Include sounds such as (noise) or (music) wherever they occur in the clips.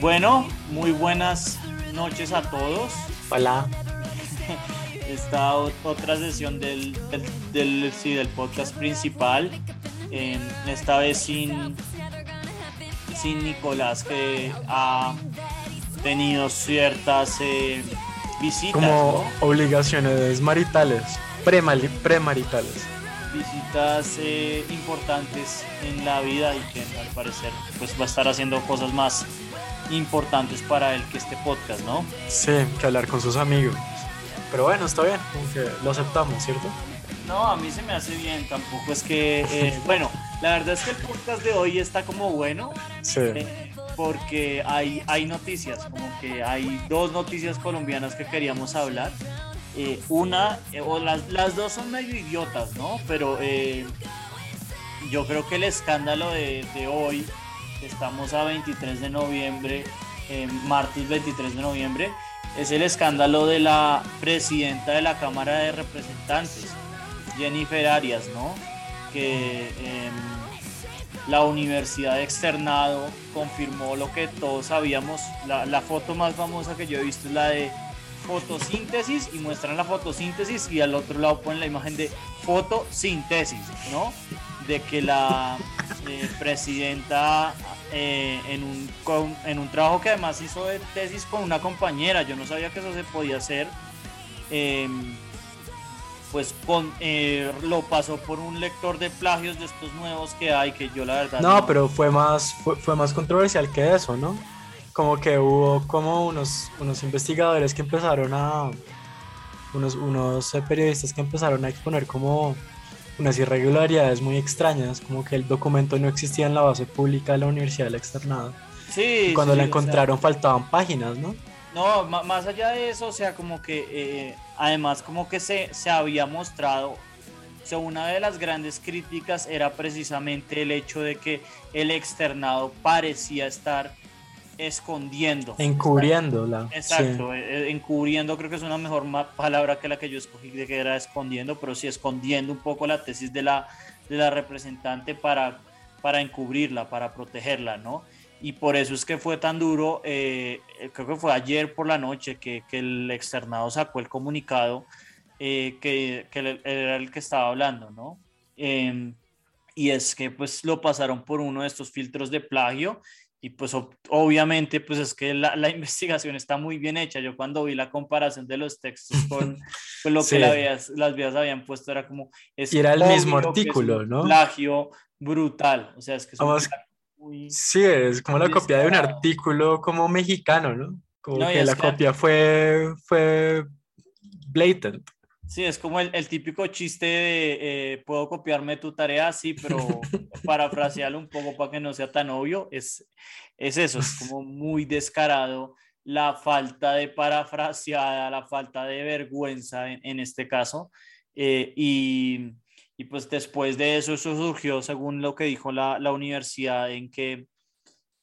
Bueno, muy buenas noches a todos. Hola. (laughs) Esta otra sesión del, del, sí, del podcast principal. esta vez sin, sin Nicolás, que ha tenido ciertas eh, visitas. Como obligaciones maritales, premaritales. Visitas eh, importantes en la vida y que al parecer pues va a estar haciendo cosas más importantes para él que este podcast, ¿no? Sí, que hablar con sus amigos. Pero bueno, está bien, aunque lo aceptamos, ¿cierto? No, a mí se me hace bien, tampoco es que, eh, (laughs) bueno, la verdad es que el podcast de hoy está como bueno. Sí. Eh, porque hay, hay noticias, como que hay dos noticias colombianas que queríamos hablar. Eh, una, o las, las, dos son medio idiotas, ¿no? Pero yo creo que el escándalo de, de hoy estamos a 23 de noviembre, martes 23 de noviembre, es el escándalo de la presidenta de la Cámara de Representantes, Jennifer Arias, ¿no? Que em, la Universidad Externado confirmó lo que todos sabíamos. La, foto más famosa que yo he visto es la de fotosíntesis y muestran la fotosíntesis y al otro lado ponen la imagen de fotosíntesis, ¿no? De que la eh, presidenta eh, en, un, en un trabajo que además hizo de tesis con una compañera, yo no sabía que eso se podía hacer, em, pues con, eh, lo pasó por un lector de plagios de estos nuevos que hay, que yo la verdad... No, pero fue más, fue, más controversial que eso, ¿no? Como que hubo como unos, unos investigadores que empezaron a... Unos, unos periodistas que empezaron a exponer como unas irregularidades muy extrañas, como que el documento no existía en la base pública de la Universidad del Externado. Sí. Y cuando la encontraron faltaban páginas, ¿no? No, más allá de eso, o sea, como que eh, además como que se, se había mostrado, o sea, una de las grandes críticas era precisamente el hecho de que el externado parecía estar escondiendo. Encubriéndola. Exacto, eh, eh, encubriendo creo que es una mejor palabra que la que yo escogí, de que era escondiendo, pero sí escondiendo un poco la tesis de la, de la representante para, para encubrirla, para protegerla, ¿no? Y por eso es que fue tan duro, eh, creo que fue ayer por la noche que, que el externado sacó el comunicado que, que, era el que estaba hablando, ¿no? Em, y es que pues lo pasaron por uno de estos filtros de plagio y pues obviamente pues es que la, la, (laughs) investigación está muy bien hecha. Yo cuando vi la comparación de los textos con, (laughs) lo que las vías habían puesto era como... Es y era el mismo artículo, ¿no? Plagio brutal. O sea, es que es muy Sí, es como la copia de un artículo como mexicano, ¿no? Como que la copia fue, fue blatant. Sí, es como el, el típico chiste de eh, puedo copiarme tu tarea, sí, pero (laughs) parafrasearlo un poco para que no sea tan obvio. Es, es eso, es (laughs) como muy descarado la falta de parafraseada, la falta de vergüenza en, en este caso. Eh, y, y, pues después de eso, eso surgió según lo que dijo la, la universidad, en que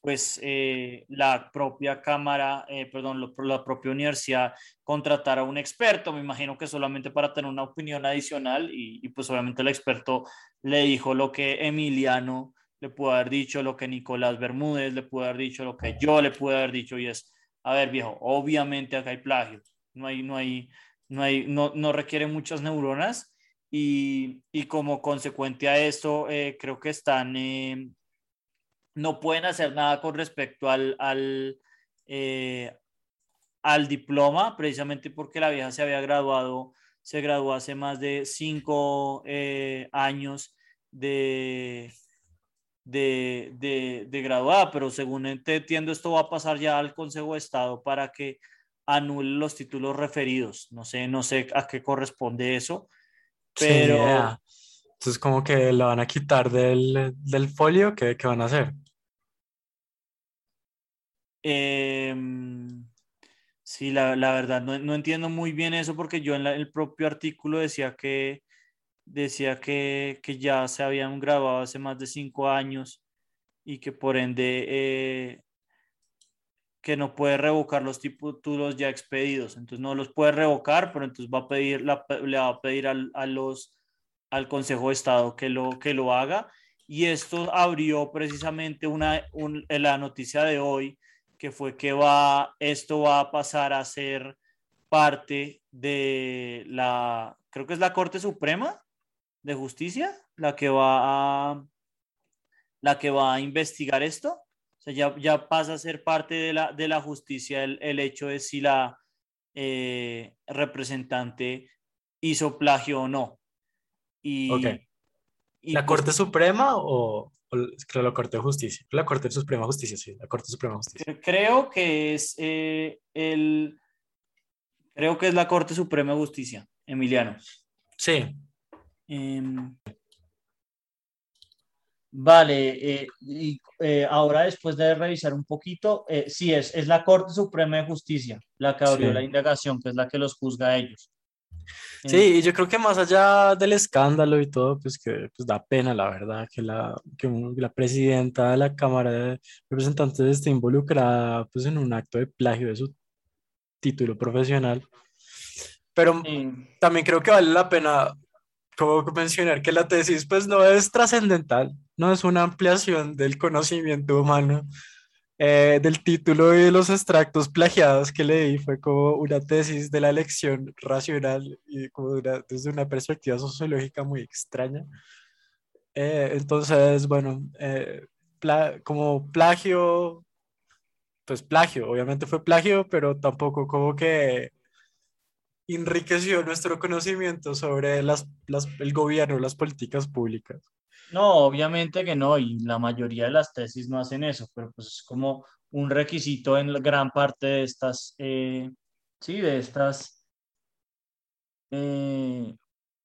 pues eh, la propia cámara, eh, perdón, la propia universidad contratara a un experto, me imagino que solamente para tener una opinión adicional y, pues obviamente el experto le dijo lo que Emiliano le pudo haber dicho, lo que Nicolás Bermúdez le pudo haber dicho, lo que yo le pude haber dicho y es, a ver viejo, obviamente acá hay plagio, no hay, no hay, no hay, no, no requiere muchas neuronas y, y como consecuencia a esto eh, creo que están no pueden hacer nada con respecto al, al, eh, al diploma, precisamente porque la vieja se había graduado, se graduó hace más de cinco eh, años de, de, de, de, graduada, pero según entiendo esto va a pasar ya al Consejo de Estado para que anule los títulos referidos. No sé, no sé a qué corresponde eso, pero... Entonces como que lo van a quitar del, del folio, ¿qué, ¿qué, van a hacer? Em, sí, la, la verdad, no, no, entiendo muy bien eso porque yo en el propio artículo decía que decía que, que, ya se habían grabado hace más de cinco años y que por ende eh, que no puede revocar los títulos ya expedidos. Entonces no los puede revocar, pero entonces va a pedir, la, le va a pedir al, a los, al Consejo de Estado que lo, que lo haga. Y esto abrió precisamente una, la noticia de hoy que fue que va, esto va a pasar a ser parte de la, creo que es la Corte Suprema de Justicia, la que va a, la que va a investigar esto. O sea, ya, ya pasa a ser parte de la, de la justicia el, el hecho de si la eh, representante hizo plagio o no. Y, ¿La pues Corte Suprema o, creo la Corte de Justicia? La Corte Suprema de Justicia, sí, la Corte Suprema de Justicia. Creo que es eh, el... Creo que es la Corte Suprema de Justicia, Emiliano. Sí. Em, vale, eh, y eh, ahora después de revisar un poquito, sí es, es la Corte Suprema de Justicia la que abrió la indagación, que es la que los juzga a ellos. Sí, y yo creo que más allá del escándalo y todo, pues que pues da pena, la verdad, que la, que la presidenta de la Cámara de Representantes esté involucrada pues, en un acto de plagio de su título profesional. Pero también creo que vale la pena como mencionar que la tesis pues no es trascendental, no es una ampliación del conocimiento humano, eh, del título y de los extractos plagiados que leí fue como una tesis de la elección racional y como desde una perspectiva sociológica muy extraña. Eh, entonces, bueno, eh, como plagio, pues plagio, obviamente fue plagio, pero tampoco como que enriqueció nuestro conocimiento sobre las, las, el gobierno, las políticas públicas. No, obviamente que no, y la mayoría de las tesis no hacen eso, pero pues es como un requisito en gran parte de estas, eh, sí, de estas, eh,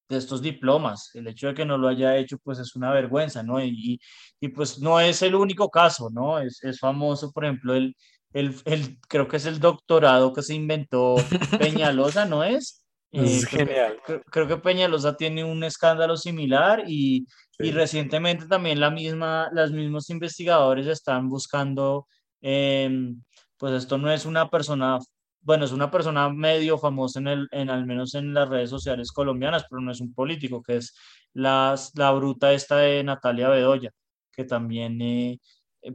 de estos diplomas. El hecho de que no lo haya hecho, pues es una vergüenza, ¿no? Y, y pues no es el único caso, ¿no? Es, es famoso, por ejemplo, el, el, el, creo que es el doctorado que se inventó (laughs) Peñalosa, ¿no es? es eh, genial. creo, que Peñalosa tiene un escándalo similar y, y recientemente también la misma, los mismos investigadores están buscando, em, pues esto no es una persona, bueno, es una persona medio famosa en, el, en al menos en las redes sociales colombianas, pero no es un político, que es la, la bruta esta de Natalia Bedoya, que también eh,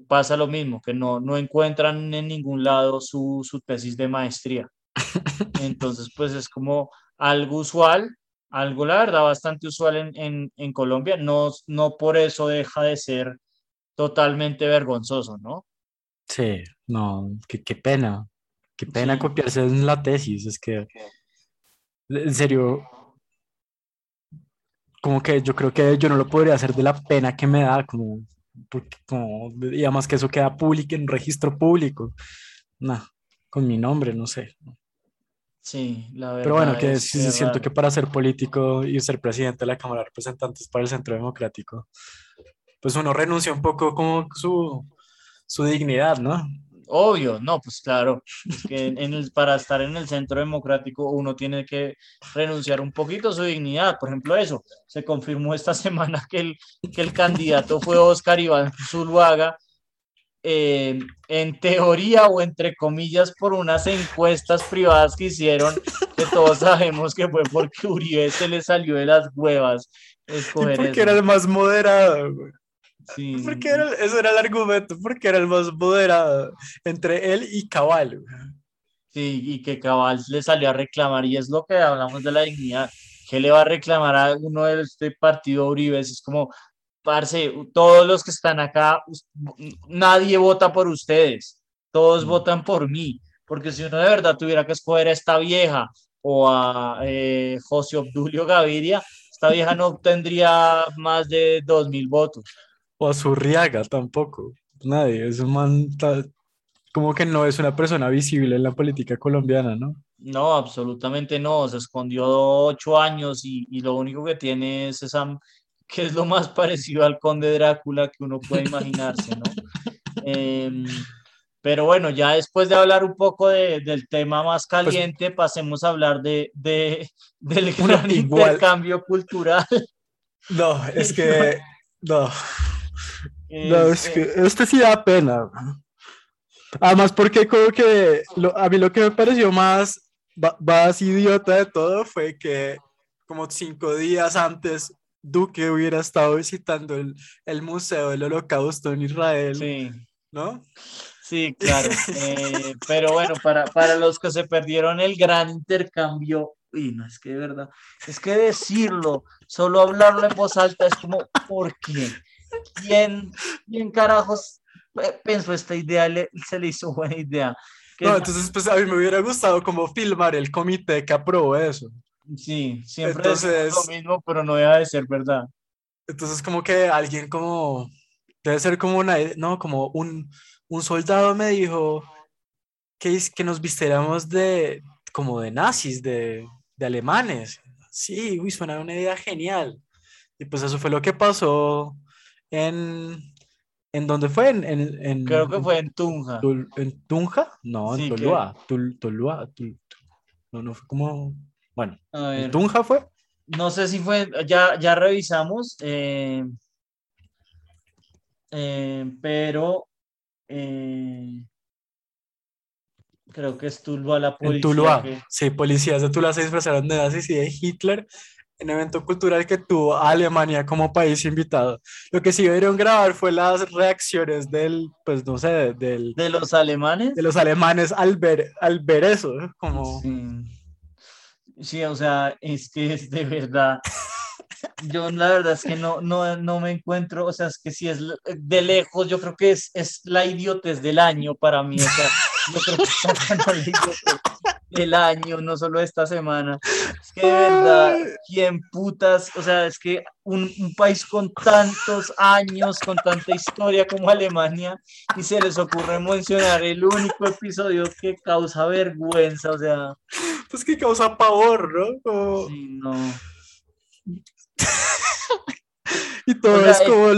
pasa lo mismo, que no, no encuentran en ningún lado su, su tesis de maestría. (laughs) Entonces, pues es como algo usual, algo la verdad bastante usual en, en, en, Colombia, no, no por eso deja de ser totalmente vergonzoso, ¿no? Sí, no, qué, qué pena, qué pena copiarse en la tesis, es que, en serio, como que yo creo que yo no lo podría hacer de la pena que me da, como, porque, como, y además que eso queda público, en registro público, no, con mi nombre, no sé. Sí, la verdad. Pero bueno, que sí, siento que para ser político y ser presidente de la Cámara de Representantes para el Centro Democrático, pues uno renuncia un poco como su, su dignidad, ¿no? Obvio, no, pues claro, que en el, para estar en el centro democrático uno tiene que renunciar un poquito a su dignidad. Por ejemplo, eso, se confirmó esta (laughs) semana que el, que el candidato fue Oscar Iván Zuluaga, eh, en teoría o entre comillas por unas encuestas privadas que hicieron, que todos sabemos que fue porque Uribe se le salió de las huevas. porque era el más moderado, Sí. Porque era, eso era el argumento, porque era el más moderado entre él y Cabal. Sí, y que Cabal le salió a reclamar, y es lo que hablamos de la dignidad. ¿Qué le va a reclamar a uno de este partido Uribe? Es como, parce, todos los que están acá, nadie vota por ustedes, todos mm. votan por mí, porque si uno de verdad tuviera que escoger a esta vieja o a eh, José Obdulio Gaviria, esta vieja no (laughs) obtendría más de dos mil votos. O a Zurriaga tampoco, nadie, es un man como que no es una persona visible en la política colombiana, ¿no? No, absolutamente no, se escondió ocho años y, y lo único que tiene es esa que es lo más parecido al conde Drácula que uno puede imaginarse, ¿no? (laughs) Em, pero bueno, ya después de hablar un poco de, del tema más pues caliente, pasemos a hablar de, de del gran intercambio cultural. No, es que, no, (laughs) no, es que este sí da pena. Además, porque como que a mí lo que me pareció más, más idiota de todo fue que como cinco días antes Duque hubiera estado visitando el, el Museo del Holocausto en Israel, sí. ¿no? Sí, claro. Eh, pero bueno, para, para los que se perdieron el gran intercambio, y no es que de verdad, es que decirlo, solo hablarlo en voz alta es como, ¿por qué? ¿Quién, quién carajos pensó esta idea? se le hizo buena idea. No, entonces pues a mí me hubiera gustado como filmar el comité que aprobó eso. Sí, siempre es lo mismo, pero no deja de ser verdad. Entonces como que alguien como, debe ser como una, no, como un, un soldado me dijo que, que nos vistiéramos de, como de nazis, de, de alemanes. Sí, uy, suena una idea genial. Y pues eso fue lo que pasó en, ¿En dónde fue? En, en, Creo que fue en Tunja. ¿En Tunja? No, en Tolua. Tolua. no, no fue como. Bueno, ¿en Tunja fue? No sé si fue. Ya, ya revisamos. Eh, eh, pero. Eh, creo que es Tuluá la policía. En Tuluá, sí, policías de Tuluá se disfrazaron de nazis y de Hitler en evento cultural que tuvo Alemania como país invitado. Lo que sí debieron grabar fue las reacciones del, pues no sé, del... De los alemanes. De los alemanes al ver, al ver eso, como... Sí. O sea, es que es de verdad... Yo la verdad es que no, no, no me encuentro, o sea, es que si es de lejos, yo creo que es, es la idiotez del año para mí, o sea, yo creo que está (laughs) el año, no solo esta semana. Es que de verdad, ¿quién putas? O sea, es que un, un, país con tantos años, con tanta historia como Alemania, y se les ocurre mencionar el único episodio que causa vergüenza, o sea. Pues que causa pavor, ¿no? Sí, no. (laughs) y todo es como,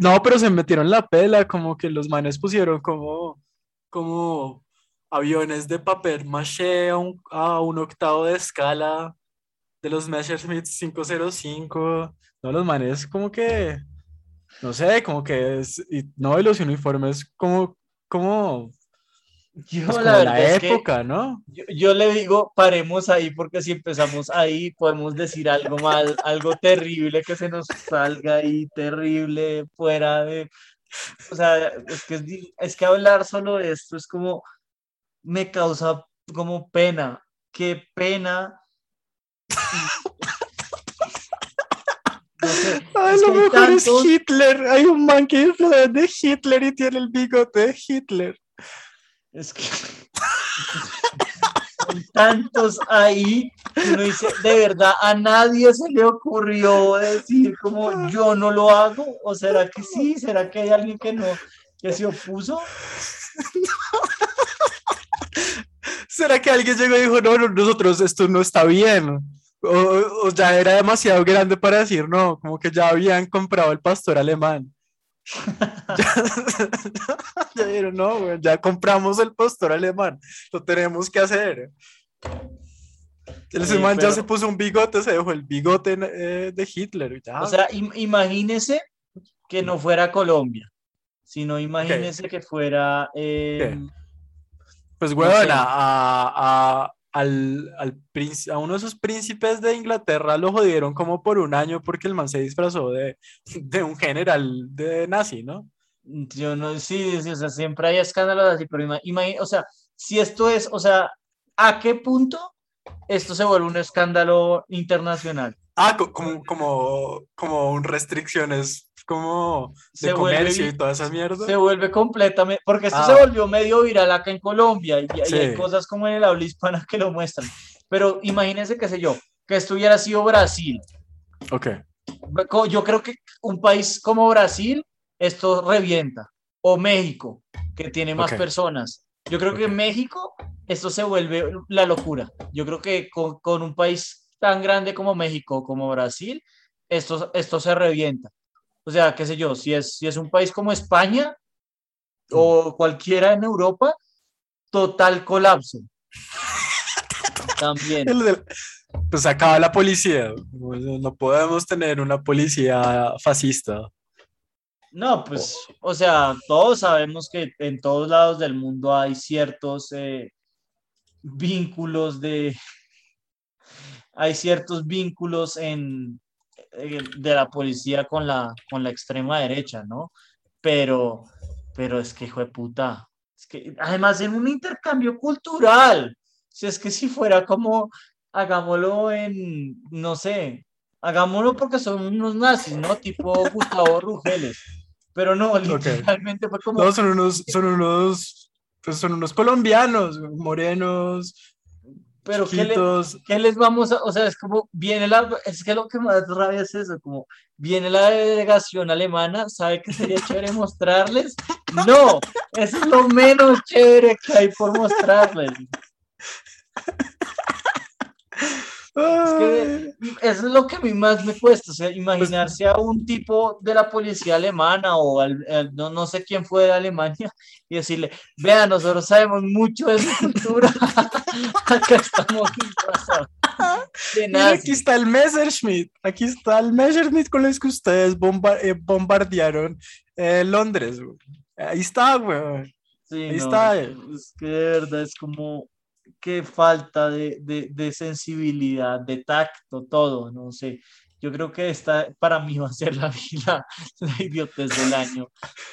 no, pero se metieron la pela, como que los manes pusieron como, como aviones de papel maché a un, a un octavo de escala de los Messerschmitt 505. No, los manes como que, no sé, como que es, y, no, y los uniformes como, como, yo, pues la, época, ¿no? Yo, yo, le digo, paremos ahí porque si empezamos ahí podemos decir algo mal, algo terrible que se nos salga ahí, terrible, fuera de... O sea, es que, es que hablar solo de esto es como me causa como pena. Qué pena. a lo mejor es Hitler. Hay un man que es de Hitler y tiene el bigote de Hitler. Es que (laughs) hay tantos ahí uno dice, de verdad, a nadie se le ocurrió decir como yo no lo hago, o será que sí, será que hay alguien que no, que se opuso. ¿Será que alguien llegó y dijo, no, nosotros esto no está bien? O, ya era demasiado grande para decir no, como que ya habían comprado el pastor alemán. (laughs) ya, dijeron, no, ya compramos el pastor alemán, lo tenemos que hacer. El alemán ya se puso un bigote, se dejó el bigote eh, de Hitler. O sea, imagínese que no fuera Colombia, sino imagínese que fuera... Eh, pues, weón, a, al, a uno de esos príncipes de Inglaterra lo jodieron como por un año porque el man se disfrazó de, (laughs) de un general de nazi, ¿no? Yo no, sí, sí, o sea, siempre hay escándalos así, pero imagínate, o sea, si esto es, o sea, ¿a qué punto esto se vuelve un escándalo internacional? Ah, como, como, como restricciones como de comercio y todas esas mierdas. Se vuelve completamente, porque esto se ah. volvió medio viral acá en Colombia y, hay cosas como en el habla hispana que lo muestran. Pero imagínense, qué sé yo, que esto hubiera sido Brasil. Ok. Yo creo que un país como Brasil, esto revienta. O México, que tiene más personas. Yo creo que en México esto se vuelve la locura. Yo creo que con, con un país tan grande como México, como Brasil, esto, esto se revienta. O sea, qué sé yo, si es, si es un país como España o cualquiera en Europa, total colapso. (laughs) También. Pues acaba la policía. No podemos tener una policía fascista. No, pues, o sea, todos sabemos que en todos lados del mundo hay ciertos eh, vínculos de, (laughs) hay ciertos vínculos en, de la policía con la, con la extrema derecha, ¿no? Pero, pero es que, hijo de puta, es que, además, en un intercambio cultural. Si es que si fuera como, hagámoslo en, no sé, hagámoslo porque son unos nazis, ¿no? Tipo Gustavo Rugeles. Pero no, literalmente fue como... No, son unos, son unos, pues son unos colombianos, morenos, pero ¿qué, les vamos a, o sea, es como viene la, es que lo que más rabia es eso, como viene la delegación alemana, ¿sabe que sería chévere mostrarles? No, eso es lo menos chévere que hay por mostrarles. Es que es lo que a mí más me cuesta, o sea, imaginarse a un tipo de la policía alemana o no, no, sé quién fue de Alemania y decirle, vean, nosotros sabemos mucho de su cultura, (laughs) acá estamos aquí está el Messerschmitt, aquí está el Messerschmitt con los que ustedes eh, bombardearon eh, Londres, ahí está, güey. ahí está. Es que de verdad es como qué falta de, de, sensibilidad, de tacto, todo, no sé. Yo creo que esta para mí va a ser la, vida (laughs) la idiotez del año.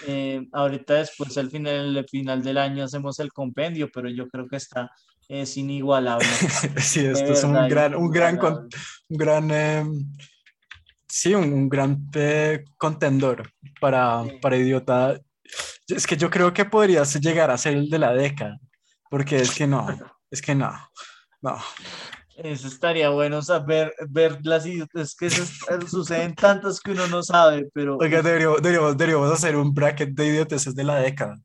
Eh, ahorita después, al final, el final del año, hacemos el compendio, pero yo creo que está es inigualable. (laughs) sí, esto es un gran, un gran, un gran, em, sí, un, gran eh, contendor para, para idiota. Es que yo creo que podría llegar a ser el de la década, porque es que no, (laughs) es que no, no. Eso estaría bueno saber, ver las es que suceden tantas que uno no sabe, pero... Oiga, deberíamos, deberíamos, hacer un bracket de idioteces de la década.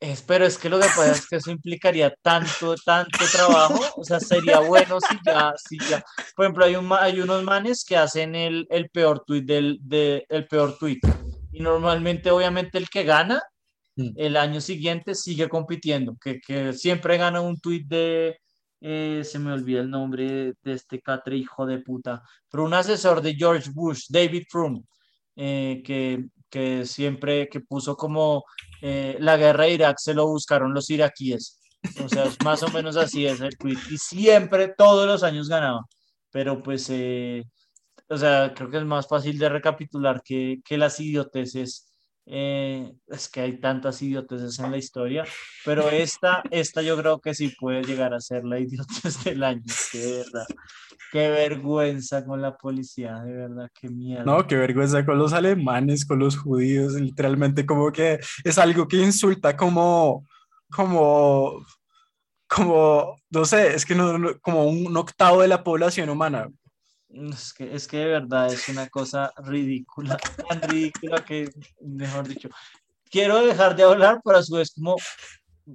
Es, pero es que lo que pasa es que eso implicaría tanto, tanto trabajo, o sea, sería bueno si ya, si ya, por ejemplo, hay, un, hay unos manes que hacen el, el peor tweet del, de, el peor tweet, y normalmente, obviamente, el que gana Mm. el año siguiente sigue compitiendo, que, que siempre gana un tuit de, eh, se me olvida el nombre de este catre hijo de puta, pero un asesor de George Bush, David Frum, eh, que, que, siempre, que puso como eh, la guerra de Irak se lo buscaron los iraquíes. O sea, es más o menos así es el tweet. Y siempre, todos los años ganaba. Pero pues, o sea, creo que es más fácil de recapitular que, que las idioteces eh, es que hay tantas idioteces en la historia, pero esta, esta yo creo que sí puede llegar a ser la (laughs) idiotez del año, verdad. Qué vergüenza con la policía, de verdad, qué mierda. No, qué vergüenza con los alemanes, con los judíos, literalmente como que es algo que insulta como, como, como, no sé, es que no, como un octavo de la población humana. Es que, es que de verdad es una cosa ridícula, (laughs) tan ridícula que, mejor dicho, quiero dejar de hablar, pero a su vez como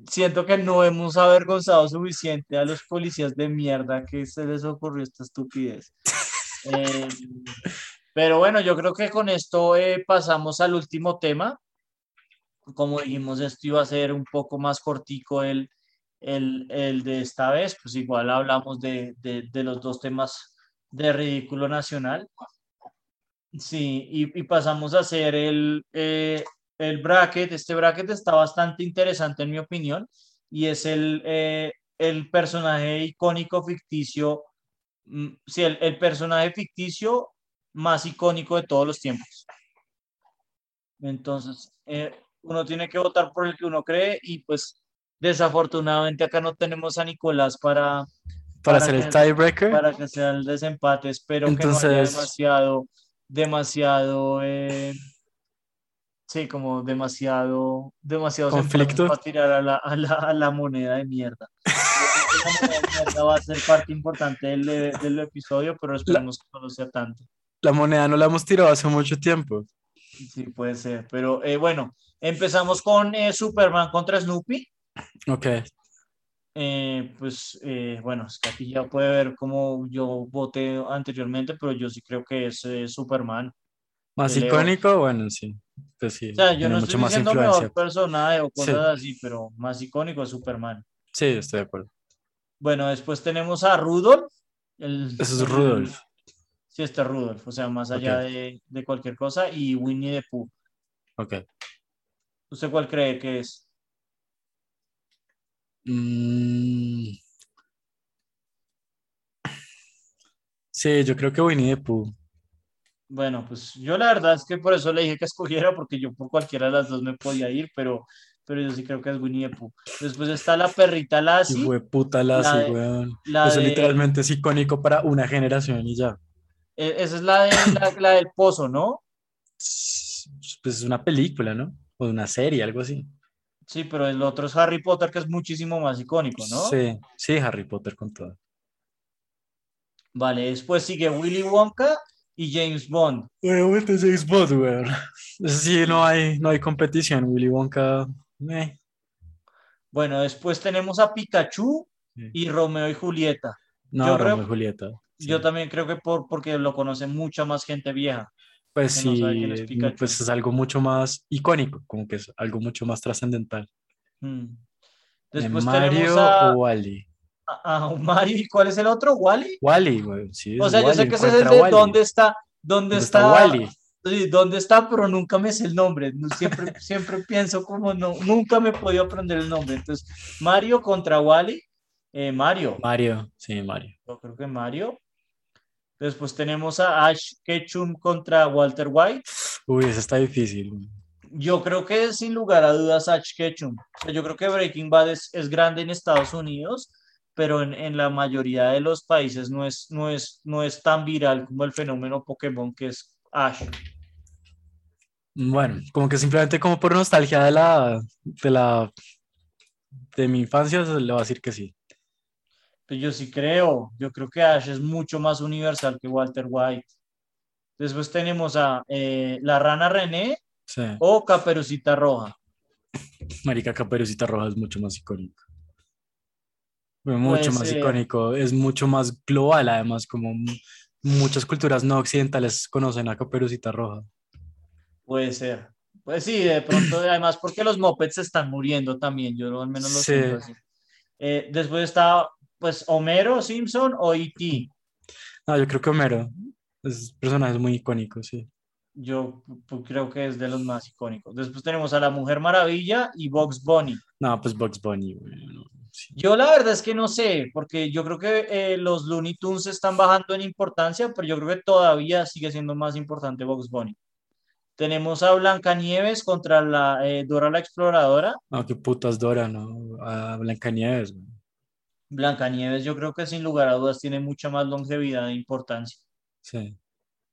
siento que no hemos avergonzado suficiente a los policías de mierda que se les ocurrió esta estupidez. Eh, pero bueno, yo creo que con esto eh, pasamos al último tema. Como dijimos, esto iba a ser un poco más cortico el, el, el de esta vez, pues igual hablamos de, de, de los dos temas de ridículo nacional. Sí, y, pasamos a hacer el, eh, el bracket. Este bracket está bastante interesante en mi opinión y es el, eh, el personaje icónico ficticio, mm, sí, el, personaje ficticio más icónico de todos los tiempos. Entonces, eh, uno tiene que votar por el que uno cree y pues desafortunadamente acá no tenemos a Nicolás para, para, hacer el tiebreaker. Para que sea el desempate. Espero Entonces... que no haya demasiado, demasiado, eh, sí, como demasiado, demasiado conflicto para tirar a la, a, la, a la, moneda de mierda. (laughs) va a ser parte importante del, del episodio, pero esperemos que no lo sea tanto. La moneda no la hemos tirado hace mucho tiempo. Sí, puede ser, pero eh, bueno, empezamos con eh, Superman contra Snoopy. Ok. Eh, pues eh, bueno, es que aquí ya puede ver cómo yo voté anteriormente, pero yo sí creo que es eh, Superman. Más icónico, bueno, sí. Pues sí. O sea, yo no estoy diciendo mejor personaje o cosas así, pero más icónico es Superman. Sí, estoy de acuerdo. Bueno, después tenemos a Rudolph. El, Eso es Rudolph. sí, este es Rudolph, o sea, más allá de, de, cualquier cosa, y Winnie the Pooh. Ok. ¿Usted cuál cree que es? Mm. Sí, yo creo que Winnie the Pooh. Bueno, pues yo la verdad es que por eso le dije que escogiera, porque yo por cualquiera de las dos me podía ir, pero pero yo sí creo que es Winnie the Pooh. Después está la perrita Lassie. Fue puta Lassie, weón. Eso literalmente es icónico para una generación y ya. E, esa es la, de, la, del pozo, ¿no? Pues es una película, ¿no? O una serie, algo así. Sí, pero el otro es Harry Potter, que es muchísimo más icónico, ¿no? Sí, sí, Harry Potter con todo. Vale, después sigue Willy Wonka y James Bond. Obviamente James Bond, weón. Sí, no hay, no hay competición. Willy Wonka. Eh. Bueno, después tenemos a Pikachu y Romeo y Julieta. No, Romeo y Julieta. Yo también creo que por, porque lo conoce mucha más gente vieja. Pues sí, pues es algo mucho más icónico, como que es algo mucho más trascendental. Mm. Después Mario o Wally. Ah, Mario, ¿y cuál es el otro? ¿Wally? Wally, güey. Sí, o sea, yo sé que ese es el de dónde está, dónde, está, Wally. ¿Dónde está? Pero nunca me sé el nombre. Siempre, (laughs) siempre pienso como no, nunca me he podido aprender el nombre. Entonces, Mario contra Wally. Eh, Mario. Mario, sí, Mario. Yo creo que Mario. Después tenemos a Ash Ketchum contra Walter White. Uy, eso está difícil. Yo creo que sin lugar a dudas Ash Ketchum. yo creo que Breaking Bad es, grande en Estados Unidos, pero en, la mayoría de los países no es, no, es, no es tan viral como el fenómeno Pokémon que es Ash. Bueno, como que simplemente como por nostalgia de la, de la, de mi infancia, le voy a decir que sí. Pues yo sí creo, yo creo que Ash es mucho más universal que Walter White. Después tenemos a eh, la rana René o Caperucita Roja. Marica, Caperucita Roja es mucho más icónico. Mucho más icónico, es mucho más global, además, como muchas culturas no occidentales conocen a Caperucita Roja. Puede ser. Pues sí, de pronto, además, porque los mopeds se están muriendo también, yo al menos lo sí. así. Eh, después está pues Homero Simpson o E.T. No, yo creo que Homero. Es un personaje muy icónico, sí. Yo creo que es de los más icónicos. Después tenemos a la Mujer Maravilla y Bugs Bunny. No, pues Bugs Bunny. Yo la verdad es que no sé, porque yo creo que eh, los Looney Tunes están bajando en importancia, pero yo creo que todavía sigue siendo más importante Bugs Bunny. Tenemos a Blancanieves contra la eh, Dora la Exploradora. No, qué putas Dora, ¿no? A Blancanieves. Blancanieves yo creo que sin lugar a dudas tiene mucha más longevidad e importancia. Sí.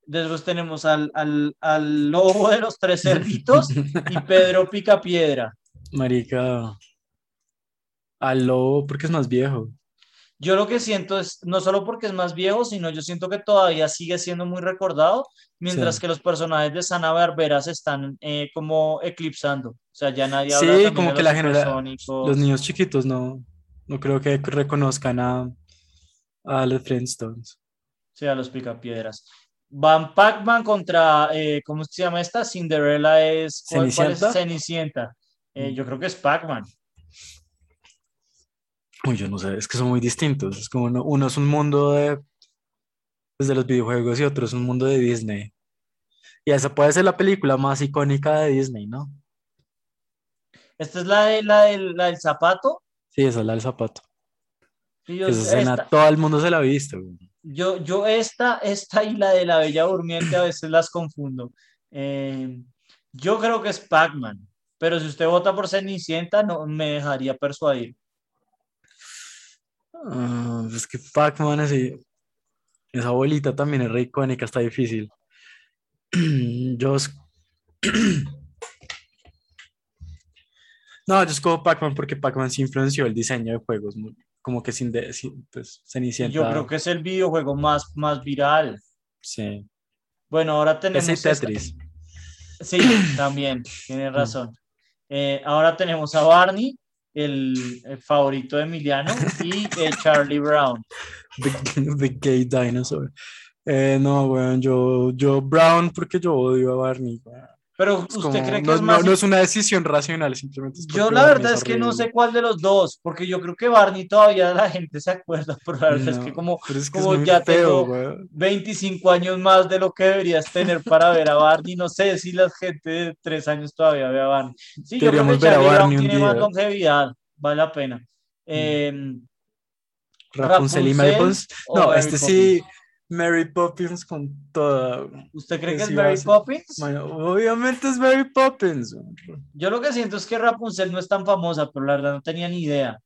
Después tenemos al, al, lobo de los tres cerditos y (laughs) Pedro Picapiedra. Marica, al lobo porque es más viejo. Yo lo que siento es, no solo porque es más viejo, sino yo siento que todavía sigue siendo muy recordado, mientras que los personajes de Sana Barbera se están eh, como eclipsando. O sea, ya nadie habla Sí, como que la generación, los niños chiquitos no, no creo que reconozcan a, a los Flintstones. Sí, a los picapiedras. Van Pac-Man contra, eh, ¿cómo se llama esta? Cinderella es. ¿Cenicienta? Cenicienta. Eh, yo creo que es Pac-Man. Uy, yo no sé, es que son muy distintos. Es como uno, es un mundo de, pues, de los videojuegos y otro es un mundo de Disney. Y esa puede ser la película más icónica de Disney, ¿no? Esta es la, de, la, la del zapato. Sí, esa es la del zapato. esa escena todo el mundo se la ha visto. Yo, yo esta, esta y la de la Bella Durmiente a veces las confundo. Eh, yo creo que es Pac-Man, pero si usted vota por Cenicienta, no me dejaría persuadir. Uh, es que Pac-Man así, esa abuelita también es re icónica, está difícil. (clears throat) yo (clears throat) No, yo escojo Pac-Man porque Pac-Man sí influenció el diseño de juegos, como que sin, de, pues, Cenicienta. Yo creo que es el videojuego más, más viral. Sí. Bueno, ahora tenemos. Ese Tetris. Sí, también, tienes mm. razón. Eh, ahora tenemos a Barney, el, favorito de Emiliano, y Charlie Brown. (laughs) The, Gay Dinosaur. Eh, no, bueno, yo, yo Brown porque yo odio a Barney. Pero usted cree que no, es más... no, es una decisión racional, simplemente es Yo la verdad es, que no sé cuál de los dos, porque yo creo que Barney todavía la gente se acuerda, (laughs) pero la verdad es que como, como ya tengo 25 años más de lo que deberías tener para ver a Barney, no sé si la gente de 3 años todavía ve a Barney. Sí, yo creo que Charlie Brown tiene más longevidad, vale la pena. Eh, Rapunzel, y Mary No, este sí, Mary Poppins con toda. ¿Usted cree que es Mary Poppins? Bueno, obviamente es Mary Poppins. Yo lo que siento es que Rapunzel no es tan famosa, pero la verdad no tenía ni idea.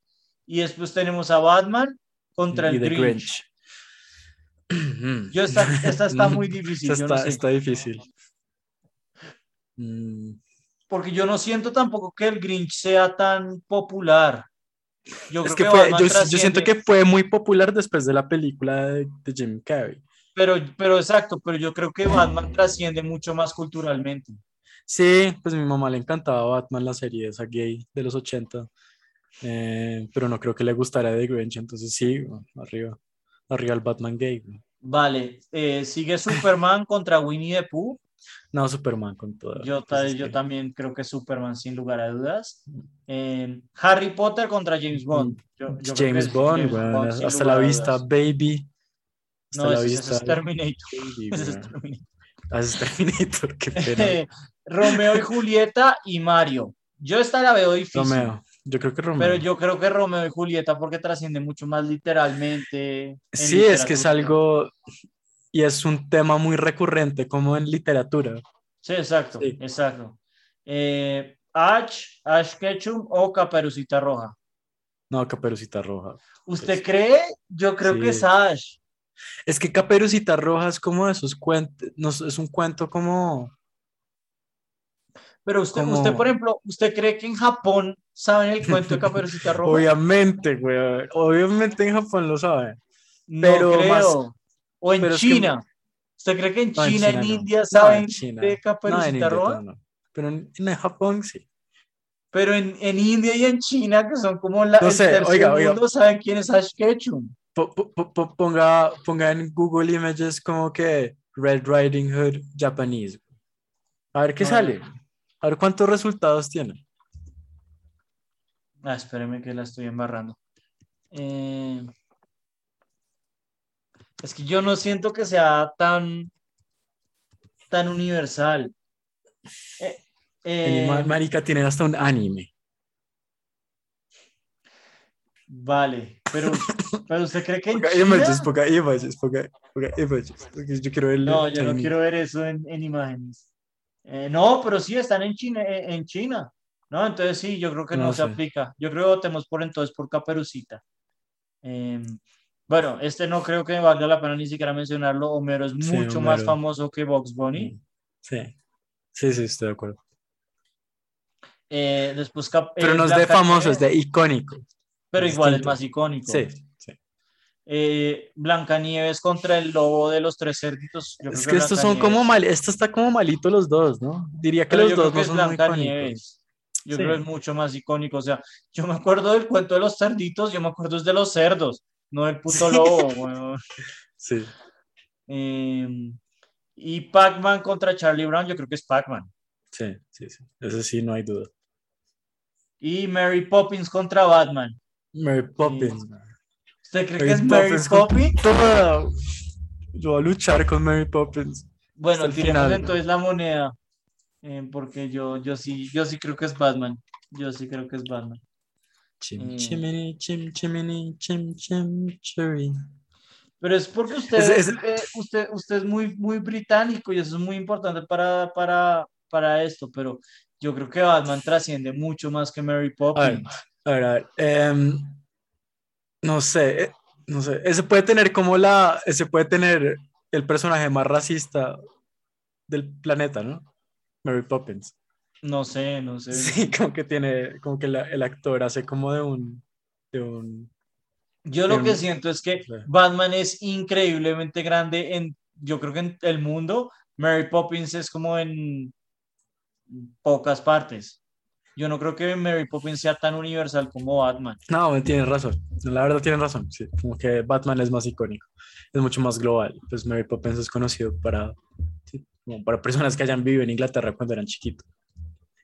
Y después tenemos a Batman contra y el Grinch. Grinch. Yo esta, esta está muy (laughs) difícil. Esta no sé. está difícil. Mm, Porque yo no siento tampoco que el Grinch sea tan popular. Yo Es creo que que fue, Batman yo, yo siento que fue muy popular después de la película de, de Jim Carrey. Pero, pero exacto, pero yo creo que Batman trasciende mucho más culturalmente. Sí, pues mi mamá le encantaba Batman, la serie esa gay de los 80, eh, pero no creo que le gustara The Grinch, entonces sí, bueno, arriba, arriba el Batman gay. Vale, eh, sigue Superman contra Winnie the Pooh. No, Superman con todo. Yo, Entonces, yo también creo que Superman, sin lugar a dudas. Eh, Harry Potter contra James Bond. Yo- yo creo que James es Bond, James güey, Bond, hasta la vista, baby. Hasta No, la ese, vista, es Terminator. baby, (laughs) ese es güey. Terminator. Ah, ese es Terminator, qué pena. (laughs) Romeo y Julieta y Mario. Yo esta la veo difícil. Romeo, yo creo que Romeo. Pero yo creo que Romeo y Julieta porque trasciende mucho más literalmente. en Sí, es que es algo, y es un tema muy recurrente como en literatura. Sí, exacto, Sí. exacto. Eh, Ash, Ash Ketchum o Caperucita Roja. No, Caperucita Roja. ¿Usted cree? Yo creo que es. Ash. Es que Caperucita Roja es como de esos cuentos, no, es un cuento como, Pero usted, Como- usted, por ejemplo, ¿usted cree que en Japón saben el cuento de (laughs) Caperucita Roja? obviamente, güey, obviamente en Japón lo saben. no pero creo. más- o en pero es que- China. ¿Usted cree que en No, en China, en, China no. India No, saben en China. de No, en Caperucita Roja? Pero en, en Japón sí. Pero en, en India y en China, que son como la, No el sé, tercer oiga, oiga. mundo, saben quién es Ash Ketchum. Po- po- po- po- ponga, ponga en Google Images como que Red Riding Hood Japanese. A ver qué No, sale. A ver cuántos resultados tiene. Ah, espéreme que la estoy embarrando. Eh, es que yo no siento que sea tan, tan universal. Eh, eh, Ma- Marica tiene hasta un anime. vale, pero, pero ¿usted cree que China? images, ponga images, ponga, ponga images. Porque yo quiero ver No, yo no quiero ver eso en, en imágenes. Eh, no, pero sí están en China, eh, en China. No, entonces sí, yo creo que no, No se sé. aplica. Yo creo que votemos por entonces por Caperucita. Bueno, este no creo que valga la pena ni siquiera mencionarlo. Homero es Sí, mucho más Homero. famoso que Bugs Bunny. Sí. Sí, sí, estoy de acuerdo. Eh, después Cap- Pero eh, no es de famoso, es de icónico. Pero igual es más icónico. Sí, sí. Eh, Blancanieves contra el lobo de los tres cerditos. Yo Es creo que estos son como mal, esto está como malito los dos, ¿no? Diría que Pero los yo dos creo que no es son muy icónicos. Blancanieves. Yo Sí. creo que es mucho más icónico. O sea, yo me acuerdo del cuento de los cerditos, yo me acuerdo es de los cerdos, no del puto lobo. weón. Sí. Em, y Pac-Man contra Charlie Brown, yo creo que es Pac-Man. Sí, sí, sí. Eso sí, no hay duda. Y Mary Poppins contra Batman. Mary Poppins. man. ¿Usted cree Mary que es Mary Poppins Yo voy a luchar con Mary Poppins. Bueno, el tiremos final. entonces la moneda. eh, porque yo, yo sí, yo sí creo que es Batman. Yo sí creo que es Batman. Chim, Mm. chimini, chim, chimini, chim, chim, chiri. Pero es porque usted, es, eh, usted, usted es muy, muy británico y eso es muy importante para, para, para esto, pero yo creo que Batman trasciende mucho más que Mary A ver, Poppins. a ver, a ver. em, no sé, eh, no sé. Ese puede tener como la, ese puede tener el personaje más racista del planeta, ¿no? Mary Poppins. No sé, no sé. Sí, (laughs) como que tiene, como que la- el actor hace como de un, de un, Yo lo que siento es que. Batman es increíblemente grande en, yo creo que en el mundo, Mary Poppins es como en pocas partes. Yo no creo que Mary Poppins sea tan universal como Batman. No, tienes razón. La verdad tienes razón. Sí, como que Batman es más icónico. Es mucho más global. Pues Mary Poppins es conocido para, sí, como para personas que hayan vivido en Inglaterra cuando eran chiquitos.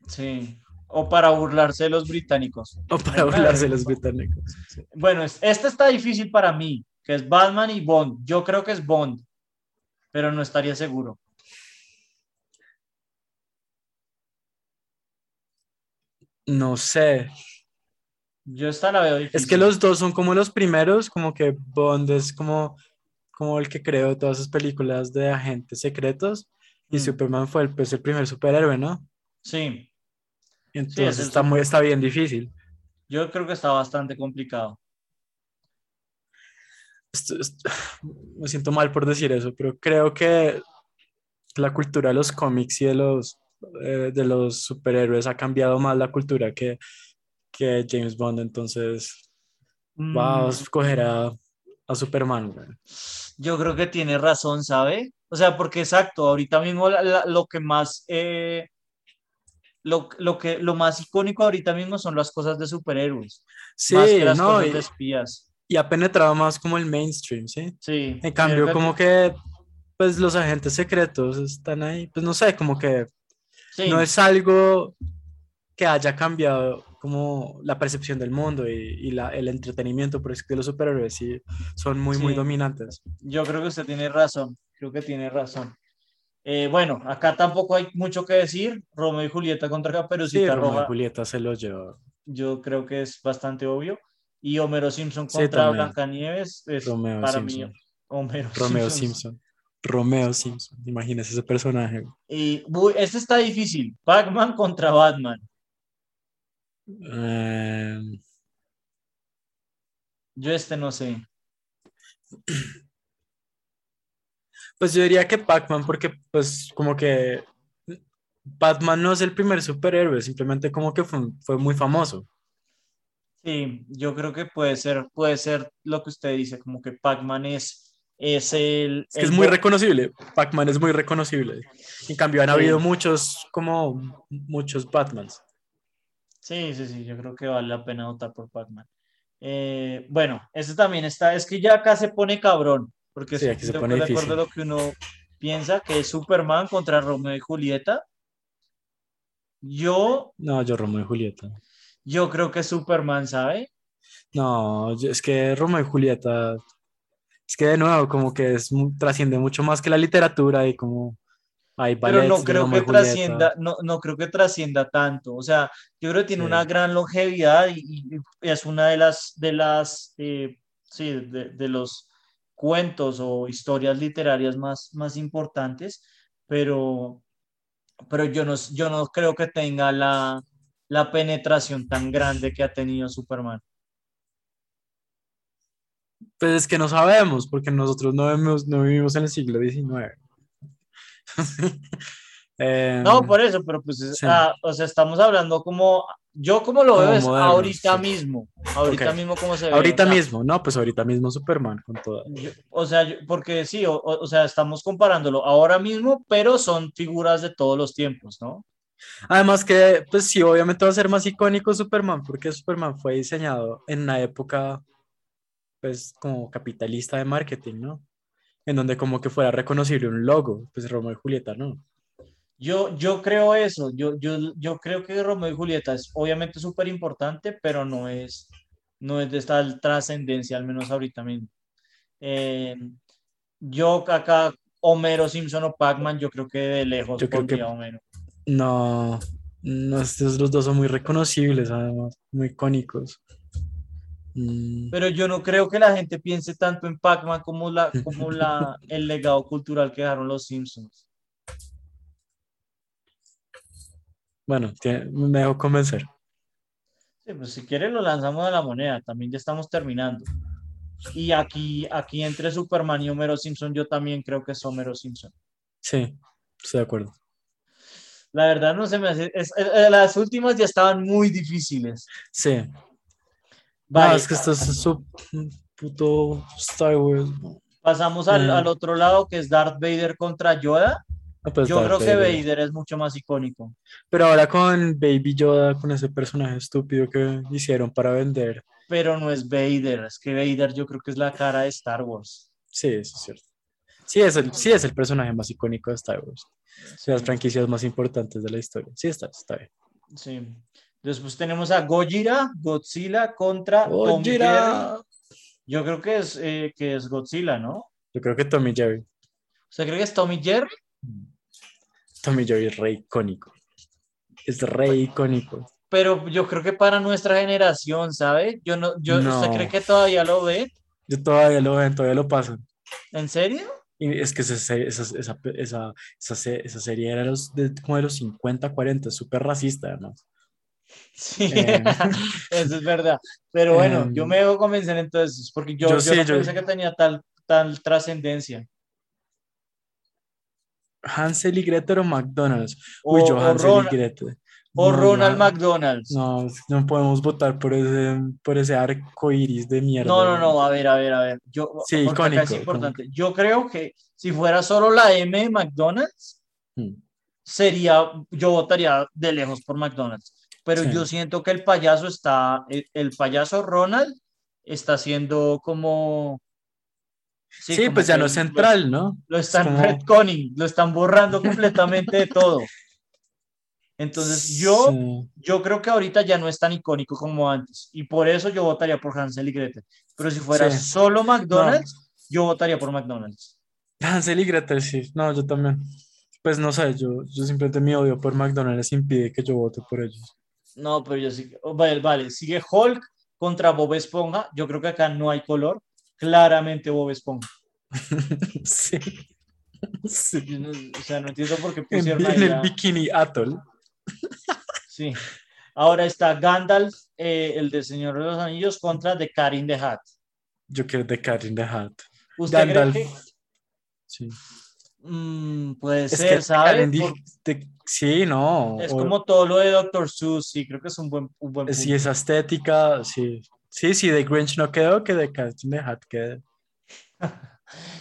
Sí. O para burlarse de los británicos. O para burlarse de los británicos. sí. Bueno, es- esta está difícil para mí, que es Batman y Bond. Yo creo que es Bond, pero no estaría seguro. No sé. Yo esta la veo difícil. Es que los dos son como los primeros, como que Bond es como, como el que creó todas esas películas de agentes secretos y Mm. Superman fue el, pues, el primer superhéroe, ¿no? Sí, Entonces está, muy, está bien difícil. yo creo que está bastante complicado. Esto- esto- (sighs) me siento mal por decir eso, pero creo que la cultura de los cómics y de los, eh, de los superhéroes ha cambiado más la cultura que, que James Bond, entonces va a Mm, escoger a, a Superman. güey. Yo creo que tiene razón, ¿sabe? O sea, porque exacto, ahorita mismo la- la- lo que más, eh, lo, lo que, lo más icónico ahorita mismo son las cosas de superhéroes, Sí, más que las no, cosas y, de espías. y ha penetrado más como el mainstream, ¿sí? Sí. En cambio, como que pues los agentes secretos están ahí, pues no sé, como que sí, no es algo que haya cambiado como la percepción del mundo y, y la, el entretenimiento, pero es que los superhéroes sí son muy, muy dominantes. Yo creo que usted tiene razón, creo que tiene razón. Eh, bueno, acá tampoco hay mucho que decir. Romeo y Julieta contra Sí, Caperucita Romeo y Julieta se lo lleva. yo creo que es bastante obvio. Y Homero Simpson Sí, contra también. Blancanieves es Romeo para Simpson. mí Homero Romeo Simpson. Simpson. Romeo Simpson. Imagínese ese personaje. Y este está difícil. Pac-Man contra Batman. Eh, Yo este no sé. (clears throat) pues yo diría que Pac-Man, porque pues como que Batman no es el primer superhéroe, simplemente como que fue, fue muy famoso. Sí, yo creo que puede ser, puede ser lo que usted dice, como que Pac-Man es, es el, Es que el es muy reconocible. Pac-Man es muy reconocible. En cambio, han Sí. habido muchos, como muchos Batmans. Sí, sí, sí, yo creo que vale la pena votar por Pac-Man. Eh, bueno, este también está, es que ya acá se pone cabrón, porque Sí, aquí se pone de acuerdo a lo que uno piensa que es Superman contra Romeo y Julieta. Yo, No, yo Romeo y Julieta. yo creo que Superman, ¿sabe? No, es que Romeo y Julieta, es que de nuevo, como que es, trasciende mucho más que la literatura y como hay Pero no creo que trascienda, no, no creo que trascienda tanto. O sea, yo creo que tiene Sí. una gran longevidad y, y es una de las, de las, eh, sí, de, de los cuentos o historias literarias más, más importantes, pero, pero yo no, yo no creo que tenga la, la penetración tan grande que ha tenido Superman. Pues es que no sabemos, porque nosotros no vivimos, no vivimos en el siglo XIX. (laughs) Em, No, por eso, pero pues, sí. ah, o sea, estamos hablando como, yo como lo Como veo es moderno, ahorita sí. mismo, ahorita mismo como se ve. ahorita o sea, mismo, no, pues ahorita mismo Superman con toda. Yo- o sea, porque sí, o, o- o sea, estamos comparándolo ahora mismo, pero son figuras de todos los tiempos, ¿no? Además que, pues sí, obviamente va a ser más icónico Superman, porque Superman fue diseñado en una época, pues, como capitalista de marketing, ¿no? En donde como que fuera reconocible un logo, pues Romeo y Julieta, ¿no? Yo, yo creo eso, yo, yo, yo creo que Romeo y Julieta es obviamente súper importante, pero no es, no es de esta trascendencia, al menos ahorita mismo. Eh, yo acá, Homero Simpson o Pac-Man, yo creo que de lejos Yo creo que- Homero. No, no, estos los dos son muy reconocibles, además, muy icónicos. Mm, Pero yo no creo que la gente piense tanto en Pac-Man como, la, como la, (laughs) el legado cultural que dejaron los Simpsons. Bueno, tiene- me dejo convencer. Sí, pues si quiere lo lanzamos a la moneda, también ya estamos terminando. Y aquí, aquí entre Superman y Homero Simpson, yo también creo que es Homero Simpson. Sí, estoy de acuerdo. La verdad no se me hace, es- las últimas ya estaban muy difíciles. Sí. No, Vale, es que esto es su puto Star Wars. ¿no? pasamos al, Eh. al otro lado que es Darth Vader contra Yoda. Pues Yo creo que Vader. Es mucho más icónico. Pero ahora con Baby Yoda, con ese personaje estúpido que hicieron para vender. Pero no es Vader, es que Vader yo creo que es la cara de Star Wars. Sí, eso es cierto. Sí es el, sí es el personaje más icónico de Star Wars. De las franquicias más importantes de la historia. Sí, está, está bien. Sí. Después tenemos a Gojira, Godzilla contra Jerry. Gojira. Yo creo que es, eh, que es Godzilla, ¿no? Yo creo que Tommy Jerry. ¿Usted cree que es Tommy Jerry? Tommy Jerry es re icónico. Es re icónico. Pero yo creo que para nuestra generación, ¿sabe? Yo no, yo, ¿Usted No. cree que todavía lo ve? Yo todavía lo ven, todavía lo pasan. ¿En serio? Y es que esa, esa, esa, esa, esa serie era los de, como de los 50, 40, súper racista además. Sí, eh, (laughs) eso es verdad. Pero bueno, yo em, me debo convencer entonces, porque yo, yo, yo no pensé que tenía tal, tal trascendencia. Hansel y Gretel o McDonald's. Uy, yo Hansel y Gretel. O Ronald McDonald's. No, no podemos votar por ese, por ese arco iris de mierda. No, no, no, a ver, a ver, a ver. Yo, sí, icónico, es importante. Yo creo que si fuera solo la M de McDonald's, hmm. sería, yo votaría de lejos por McDonald's. Pero yo siento que el payaso está, el, payaso Ronald está siendo como... Sí, pues ya no es central, ¿no? Lo están retconning, lo están borrando completamente de todo. Entonces yo, yo creo que ahorita ya no es tan icónico como antes y por eso yo votaría por Hansel y Gretel. Pero si fuera solo McDonald's, yo votaría por McDonald's. Hansel y Gretel, sí. No, yo también. Pues no sé, yo, yo simplemente mi odio por McDonald's impide que yo vote por ellos. No, pero yo sí. Vale, vale. Sigue Hulk contra Bob Esponja. Yo creo que acá no hay color. Claramente Bob Esponja. (laughs) sí. sí. o sea, no entiendo por qué pusieron en, el bikini atoll. Sí. Ahora está Gandalf, eh, el de Señor de los Anillos, contra The Cat in the Hat. Yo quiero The Cat in the Hat. ¿Usted Gandalf. Cree que... Sí. Mm, puede ser, ¿sabes? Sí, no. Es como todo lo de Doctor Seuss, sí, creo que es un buen, un buen Sí, esa estética, sí. Sí, sí, The Grinch no quedó, que The Cat in the Hat quede. (laughs)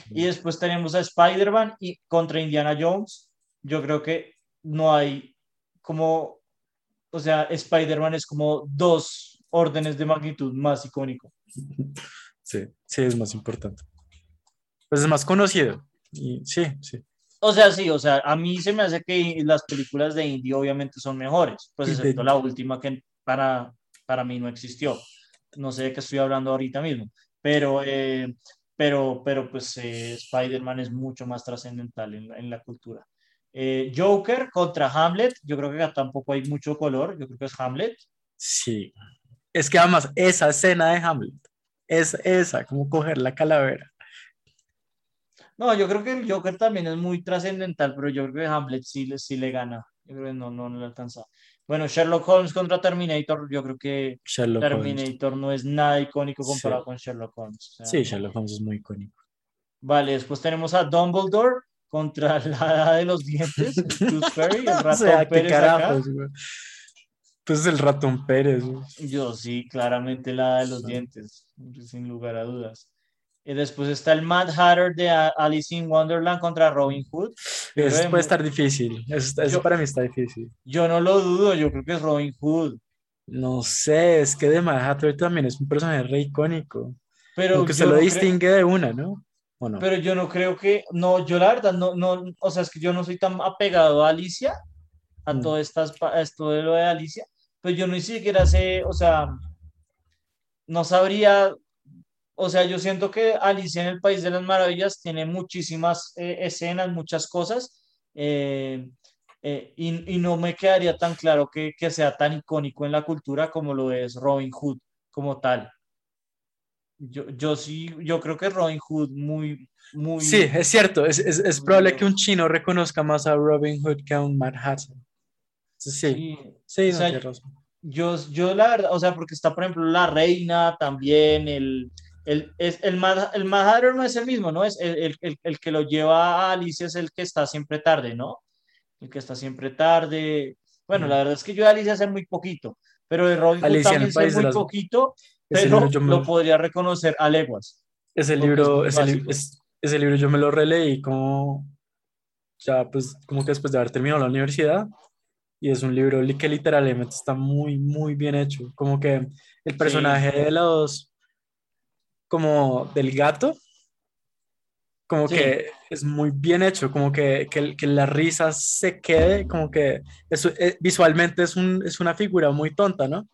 y después tenemos a Spider-Man y contra Indiana Jones. Yo creo que no hay como, o sea, Spider-Man es como dos órdenes de magnitud más icónico. Sí, sí, es más importante. Pues es más conocido. Y sí, sí. O sea, sí, o sea, a mí se me hace que las películas de indie obviamente son mejores, pues excepto la última que para, para mí no existió. No sé de qué estoy hablando ahorita mismo, pero, eh, pero, pero pues eh, Spider-Man es mucho más trascendental en, en, la cultura. Eh, Joker contra Hamlet, yo creo que acá tampoco hay mucho color, yo creo que es Hamlet. Sí, es que además esa escena de Hamlet, es esa, como coger la calavera. No, yo creo que el Joker también es muy trascendental, pero yo creo que Hamlet sí, sí le gana. Yo creo que no, no, no le alcanza. Bueno, Sherlock Holmes contra Terminator, yo creo que Terminator no es nada icónico comparado con Sherlock Holmes. sí, Sherlock Holmes es muy icónico. Vale, después tenemos a Dumbledore contra (laughs) la de los dientes, el (laughs) el ratón Pérez Pues el ratón Pérez. Yo sí, claramente la de los dientes, sin lugar a dudas. Y después está el Mad Hatter de Alice in Wonderland contra Robin Hood. Eso puede estar difícil. Eso, para mí está difícil. Yo no lo dudo, yo creo que es Robin Hood. No sé, es que de Mad Hatter también es un personaje re icónico. Pero que se lo distingue de una, ¿no? Pero yo no creo que, no, yo la verdad, no, no, o sea, es que yo no soy tan apegado a Alicia, a mm. todo estas, esto de lo de Alicia, pues yo ni siquiera sé, o sea, no sabría, o sea, yo siento que Alicia en el País de las Maravillas tiene muchísimas eh, escenas, muchas cosas, eh, eh, y, y, no me quedaría tan claro que, que sea tan icónico en la cultura como lo es Robin Hood como tal. Yo, yo sí, yo creo que Robin Hood muy, muy... Sí, es cierto, es, es, es probable que un chino reconozca más a Robin Hood que a un Mad Hatter. Sí, sí, Yo, yo la verdad, o sea, porque está, por ejemplo, la reina también, el, el, es, el, el no es el mismo, ¿no? Es el, el, el, que lo lleva a Alicia es el que está siempre tarde, ¿no? El que está siempre tarde. Bueno, la verdad es que yo de Alicia sé muy poquito, pero de Robin Hood también sé muy poquito pero lo podría reconocer a leguas. Ese libro, ese, ese, libro yo me lo releí como, ya pues como que después de haber terminado la universidad y es un libro que literalmente está muy, muy bien hecho. Como que el personaje de los, como del gato, como que es muy bien hecho, como que, que, que la risa se quede, como que eso, eh, visualmente es, un, es una figura muy tonta, ¿no?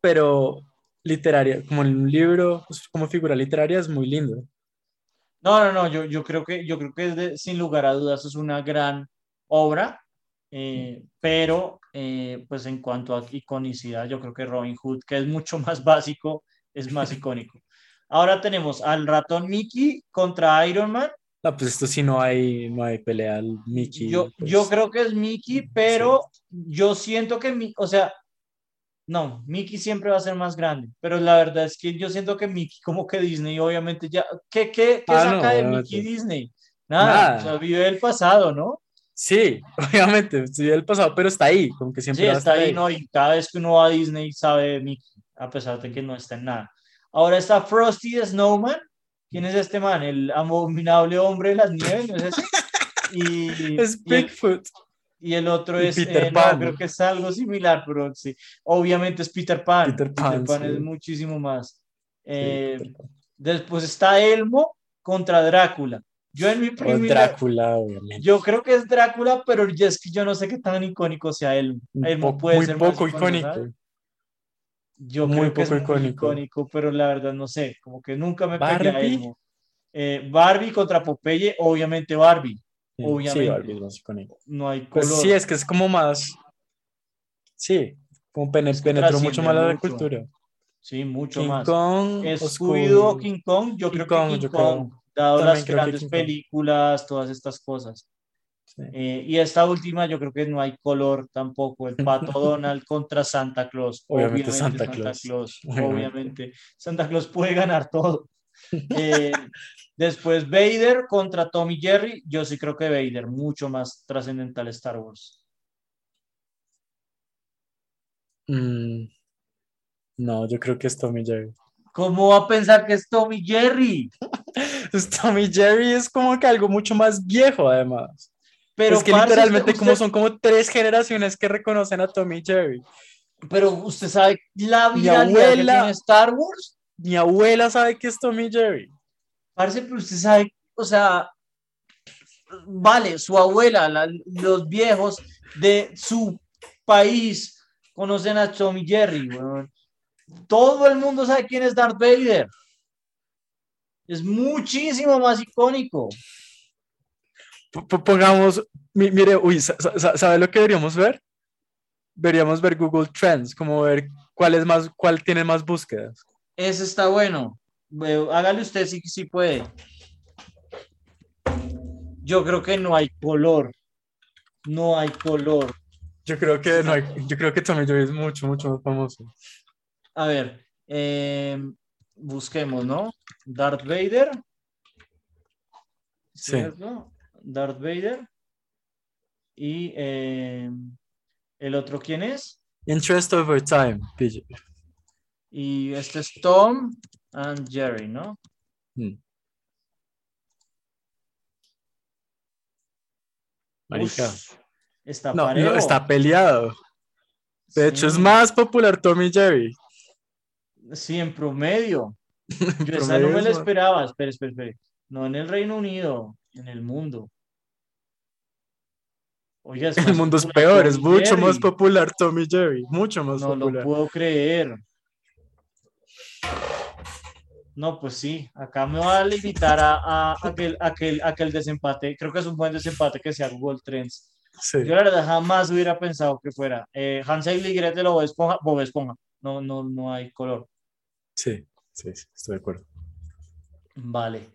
Pero literaria, como en un libro, pues, como figura literaria es muy lindo. No, no, no, yo, yo creo que, yo creo que sin lugar a dudas es una gran obra, eh, pero eh, pues en cuanto a iconicidad, yo creo que Robin Hood, que es mucho (laughs) más básico, es más (laughs) icónico. Ahora tenemos al ratón Mickey contra Iron Man. No, pues esto sí no hay, no hay pelea al Mickey. Yo, pues, yo creo que es Mickey, pero yo siento que, mi, o sea, no, Mickey siempre va a ser más grande, pero la verdad es que yo siento que Mickey, como que Disney, obviamente ya, ¿qué, qué, qué Ah, saca no, de. Mickey Disney? Nada, Nada. o sea, vive el pasado, ¿no? Sí, (laughs) obviamente, sí del pasado, pero está ahí, como que siempre Sí, va a está estar ahí, ¿no? Y cada vez que uno va a Disney sabe de Mickey, a pesar de que no está en nada. Ahora está Frosty the Snowman. ¿Quién es este man? El abominable hombre de las nieves, ¿no es ese? Y, (laughs) Es y Bigfoot. y el otro y es, Peter eh, no, Pan. creo que es algo similar, pero sí. Obviamente es Peter Pan. Peter Pan, sí. es muchísimo más. Sí, Eh, Peter Pan. después está Elmo contra Drácula. Yo en mi O primera, Drácula, obviamente. yo creo que es Drácula, pero ya es que yo no sé qué tan icónico sea Elmo. Elmo po- puede muy ser más poco icónico. ¿sabes? Yo Muy creo que poco es muy icónico. icónico, pero la verdad no sé, como que nunca me pegué a Barbie. Elmo. Eh, Barbie contra Popeye, obviamente Barbie, Sí, obviamente. Sí, Barbie es más icónico. no hay color. Pues sí, es que es como más. Sí, como pene- Es que penetró mucho más la cultura. Sí, mucho King más. Kong, Scooby-Doo o Scooby- King Kong, yo King creo Kong, que King yo creo. Kong, dado También las grandes Kong. películas, todas estas cosas. Sí. Eh, y esta última, yo creo que no hay color tampoco. El pato (laughs) Donald contra Santa Claus. Obviamente Santa Claus. (laughs) Obviamente. Obviamente. Santa Claus puede ganar todo. (laughs) Eh, después Vader contra Tommy Jerry. Yo sí creo que Vader, mucho más trascendental Star Wars. Mm, no, yo creo que es Tommy Jerry. ¿Cómo va a pensar que es Tommy Jerry? Pues Tommy Jerry es como que algo mucho más viejo, además. Pero es que parce, literalmente usted- como son como tres generaciones que reconocen a Tommy Jerry. Pero usted sabe la viralidad que tiene Star Wars. Mi abuela sabe que es Tommy Jerry. Parce, pero usted sabe, o sea, vale, su abuela, la- los viejos de su país conocen a Tommy Jerry, weón. Todo el mundo sabe quién es Darth Vader. Es muchísimo más icónico. Pongamos, mi- mire, uy, sa- sa- ¿sabe lo que deberíamos ver? Deberíamos ver Google Trends, como ver cuál es más, cuál tiene más búsquedas. Ese está bueno. Hágale usted si, si puede. Yo creo que no hay color. No hay color. Yo creo que no hay, yo creo que Tommy Jerry es mucho, mucho más famoso. A ver, eh, busquemos, ¿no? Darth Vader. Sí. ¿Cierto? Darth Vader. Y eh, el otro, ¿quién es? Interest over time, PJ. Y este es Tom and Jerry, ¿no? Mm. Marica. Uf, está No, está peleado. De hecho, es más popular Tommy Jerry. Sí, en promedio. (laughs) Yo esa no me la esperaba. Espere, espere, espere. No en el Reino Unido, en el mundo. Oiga, El mundo es peor, es mucho más popular Tommy Jerry, mucho más No lo popular. puedo creer. No, pues sí, acá me va a limitar a, a, a que, el- a que el- a que el desempate, creo que es un buen desempate que sea Google Trends. Sí. Yo la verdad jamás hubiera pensado que fuera eh, Hansel y Gretel o Bob Esponja, Bob Esponja. No, no, no hay color. Sí, sí, sí, estoy de acuerdo. Vale.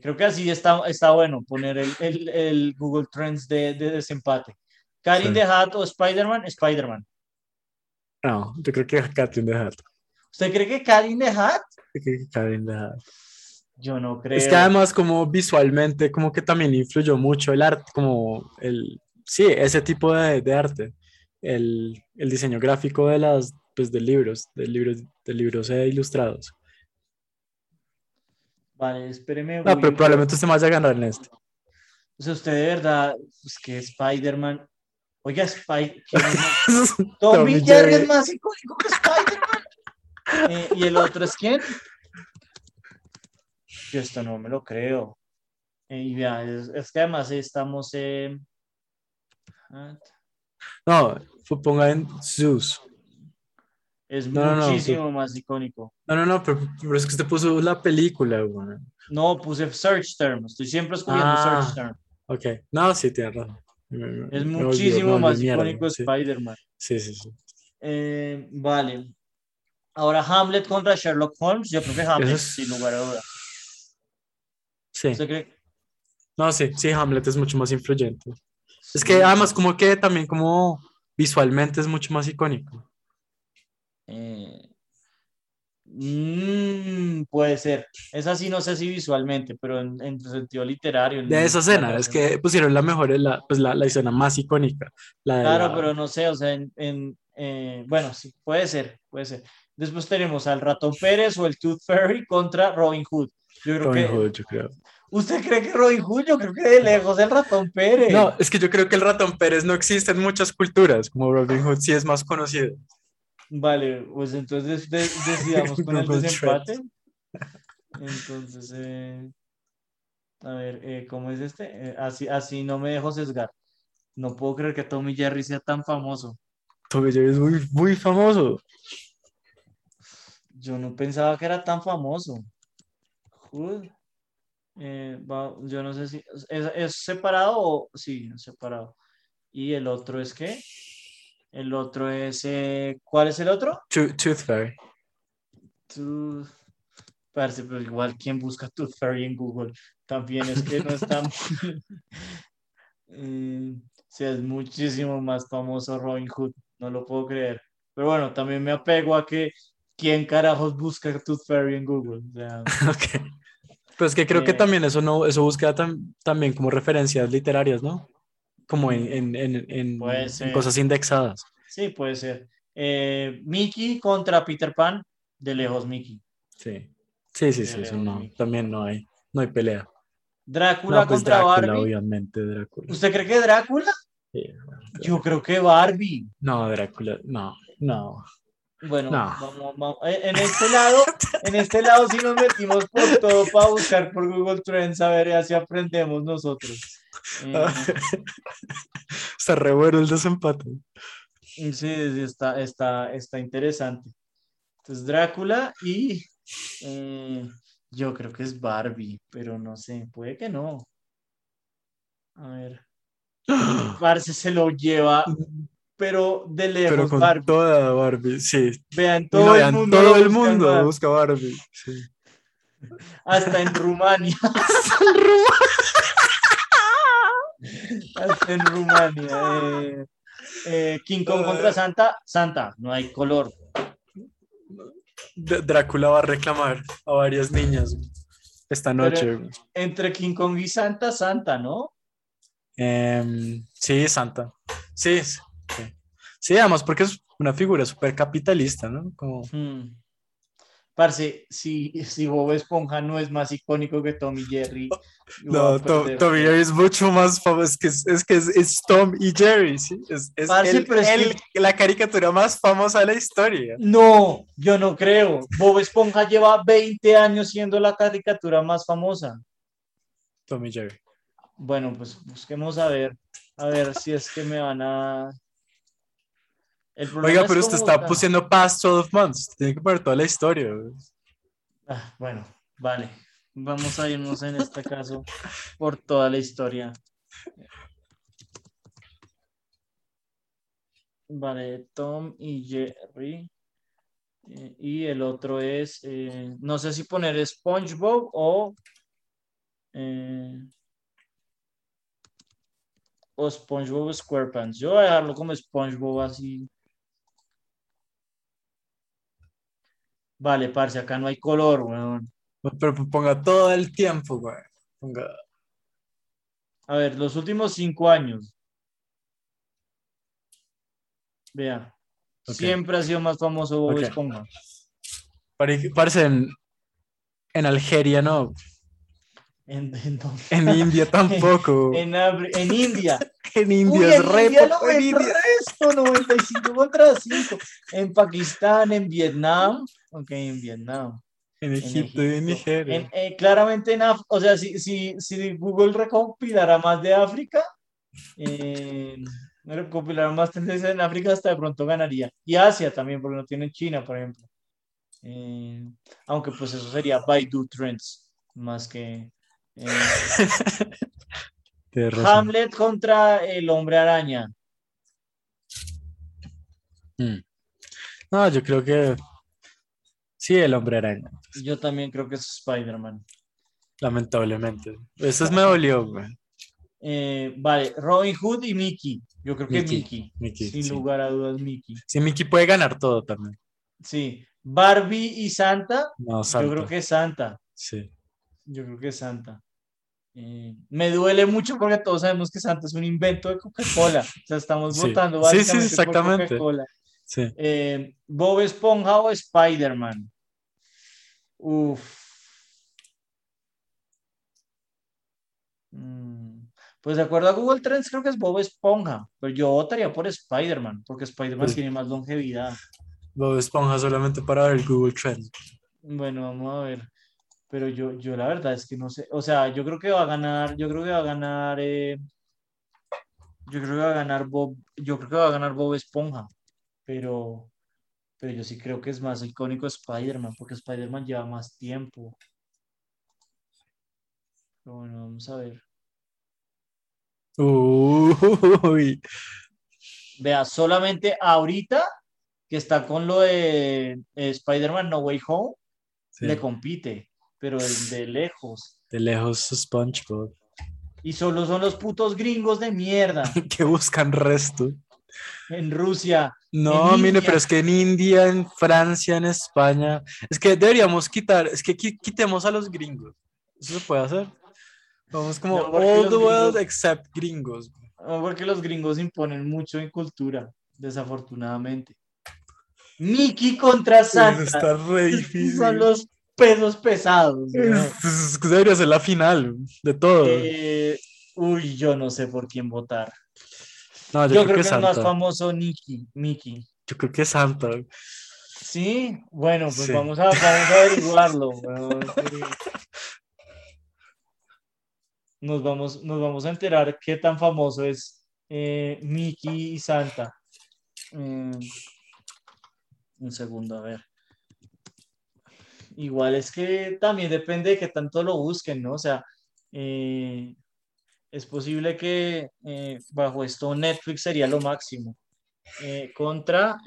Creo que así está, está bueno poner el, el- el Google Trends de, de desempate. Karin Sí. de Hat o Spider-Man, Spider-Man. No, yo creo que Catherine de Hat. ¿Usted cree que Karin de Hat? Yo creo que Hat. Yo no creo. Es que además como visualmente como que también influyó mucho el arte, como el, sí, ese tipo de, de arte, el, el diseño gráfico de las, pues de libros, de libros, de libros eh, ilustrados. Vale, espéreme. No, pero probablemente usted me vaya a ganar en este. O sea, usted de verdad, es que Spider-Man. Oiga, Spider. (laughs) Tommy Tommy Jerry es más icónico que Spider-Man. Eh, ¿Y el otro es quién? Yo esto no me lo creo. Eh, y vea, es, es que además estamos en. No, ponga en Zeus. Es No, no, no, muchísimo más icónico. No, no, no, pero, pero es que usted puso la película, güey. No, puse search term. Estoy siempre escogiendo Ah. search term. Ok, no, sí, tiene razón. Es me muchísimo más mierda, icónico sí. Spider-Man. Sí, sí, sí. Eh, vale. Ahora Hamlet contra Sherlock Holmes, yo creo que Hamlet, es- sin lugar a dudas. Sí. ¿Usted cree? No, sí, sí, Hamlet es mucho más influyente. Es que además como que también como visualmente es mucho más icónico. Eh, mm, puede ser. Es así, no sé si visualmente, pero en, en sentido literario. De esa escena, es que pusieron la mejor, la, pues la, la escena más icónica. La Claro, la- pero no sé, o sea, en, en, eh, bueno, sí, puede ser, puede ser. Después tenemos al Ratón Pérez o el Tooth Fairy contra Robin Hood. Yo creo Robin que, Hood, yo creo. ¿usted cree que Robin Hood? Yo creo que de lejos el Ratón Pérez. No, es que yo creo que el ratón Pérez no existe en muchas culturas, como Robin Hood sí es más conocido. Vale, pues entonces de- decidamos (laughs) con el desempate. Entonces, eh, a ver, eh, ¿cómo es este? Eh, así, así no me dejo sesgar. No puedo creer que Tommy Jerry sea tan famoso. Tommy Jerry es muy, muy famoso. Yo no pensaba que era tan famoso. Eh, va- yo no sé si es, es separado o sí, separado. Y el otro es qué? El otro es eh, ¿cuál es el otro? Tooth, Tooth Fairy. Tooth. Parece, pero igual, ¿quién busca Tooth Fairy en Google? También es que no está muy... (laughs) (laughs) Mm, sí, es muchísimo más famoso Robin Hood, no lo puedo creer. Pero bueno, también me apego a que ¿quién carajos busca Tooth Fairy en Google? O sea, (laughs) Ok. Pero es que creo que Eh, también eso no, eso busca tam- también como referencias literarias, ¿no? Como en, en, en, cosas indexadas. sí, puede ser. Eh, Mickey contra Peter Pan, de lejos Mickey. Sí. Sí, sí, Sí, eso no, también no hay, no hay pelea. Drácula No, pues contra Drácula, Barbie. obviamente, Drácula. ¿Usted cree que Drácula? Sí. Yo creo que Barbie. No, Drácula, no, no. Bueno, No. vamos, vamos. Eh, En este lado, en este lado sí nos metimos por todo para buscar por Google Trends a ver así aprendemos nosotros. Eh, (laughs) Está re bueno el desempate. sí, sí, está, está, está interesante. Entonces, Drácula y eh, yo creo que es Barbie, pero no sé, puede que no. A ver. (gasps) Parce se lo lleva, pero de lejos Pero con Barbie. toda Barbie, sí. Vean, todo no, el vean, mundo, todo el mundo Barbie, busca Barbie. sí. hasta en Rumania. (laughs) Hasta en Rumania. (laughs) (laughs) eh, eh, King Kong contra Santa, Santa, no hay color. D- Drácula va a reclamar a varias niñas esta noche. Entre King Kong y Santa, Santa, ¿no? Em, sí, Santa. Sí, sí. sí. Sí, además porque es una figura súper capitalista, ¿no? Como, Hmm. Parce, si, si Bob Esponja no es más icónico que Tommy Jerry. voy (laughs) a no, To- perder. Tommy Jerry es mucho más famoso. Es que es, es que es, es Tom y Jerry, ¿sí? Es, es Parce, el- pero es el- la caricatura más famosa de la historia. No, yo no creo. Bob Esponja lleva 20 años siendo la caricatura más famosa. Tom y Jerry. Bueno, pues busquemos a ver, a ver si es que me van a. Oiga, es pero usted cómo está pusiendo past 12 months. Tiene que poner toda la historia. Ah, bueno, vale. Vamos a irnos en este caso por toda la historia. Vale, Tom y Jerry. Eh, y el otro es, eh, no sé si poner SpongeBob o, eh, o SpongeBob SquarePants. Yo voy a dejarlo como SpongeBob así. Vale, parce, acá no hay color, weón. Pero ponga todo el tiempo, güey. Ponga. A ver, los últimos cinco años. Vea. Siempre ha sido más famoso Bob Ok. Esponja. Pare- Parece en, en Algeria, no. En, (laughs) en, En India tampoco. (laughs) en en India. (laughs) En India Uy, es re India en India. resto, 95 contra 5. En Pakistán, en Vietnam. Ok, en Vietnam. En Egipto y en Nigeria. eh, claramente en África, o sea, si, si, si Google recopilara más de África, eh, más tendencias en África, hasta de pronto ganaría. Y Asia también, porque no tiene China, por ejemplo. Eh, aunque pues eso sería Baidu Trends, más que... eh. (laughs) Hamlet contra el hombre araña. Mm. No, yo creo que Sí, el hombre araña. Yo también creo que es Spider-Man. Lamentablemente. Eso es me dolió, güey. Eh, vale, Robin Hood y Mickey. Yo creo que Mickey, Mickey. Sin sí. lugar a dudas, Mickey. Sí, Mickey puede ganar todo también. Sí. Barbie y Santa. No, Yo creo que es Santa. Sí. Yo creo que es Santa. Eh, me duele mucho porque todos sabemos que Santa es un invento de Coca-Cola. O sea, estamos Sí. votando Sí, sí, exactamente. Coca-Cola. Sí. Eh, Bob Esponja o Spider-Man. Uf. Mm, Pues de acuerdo a Google Trends, creo que es Bob Esponja, pero yo votaría por Spider-Man, porque Spider-Man Pues- tiene más longevidad. Bob Esponja solamente para ver el Google Trends. Bueno, vamos a ver. Pero yo, yo la verdad es que no sé. O sea, yo creo que va a ganar, yo creo que va a ganar, eh, yo creo que va a ganar Bob, yo creo que va a ganar Bob Esponja. Pero, pero yo sí creo que es más icónico Spider-Man, porque Spider-Man lleva más tiempo. Pero bueno, vamos a ver. Uy. Vea, solamente ahorita que está con lo de eh, Spider-Man No Way Home, Sí. le compite, pero de, de lejos. De lejos SpongeBob. Y solo son los putos gringos de mierda (laughs) que buscan resto. en Rusia. No, En mire, India. pero es que en India, en Francia, en España, es que deberíamos quitar, es que qui- quitemos a los gringos. Eso se puede hacer. Vamos como No, all the world gringos- except gringos. No, Porque los gringos imponen mucho en cultura, desafortunadamente. Mickey contra Santa. está re difícil. Son los pesos pesados. Es- es debería ser la final de todo. Eh, uy, yo no sé por quién votar. no, yo, Yo, creo, que, es más Santa. famoso Nicky, Mickey. Yo creo que Santa. Sí, bueno, pues Sí. vamos, a, vamos a averiguarlo. Nos vamos, nos vamos a enterar qué tan famoso es eh, Mickey y Santa. Mm, un segundo, a ver. Igual es que también depende de qué tanto lo busquen, ¿no? O sea, eh, es posible que eh, bajo esto Netflix sería lo máximo. Eh, contra,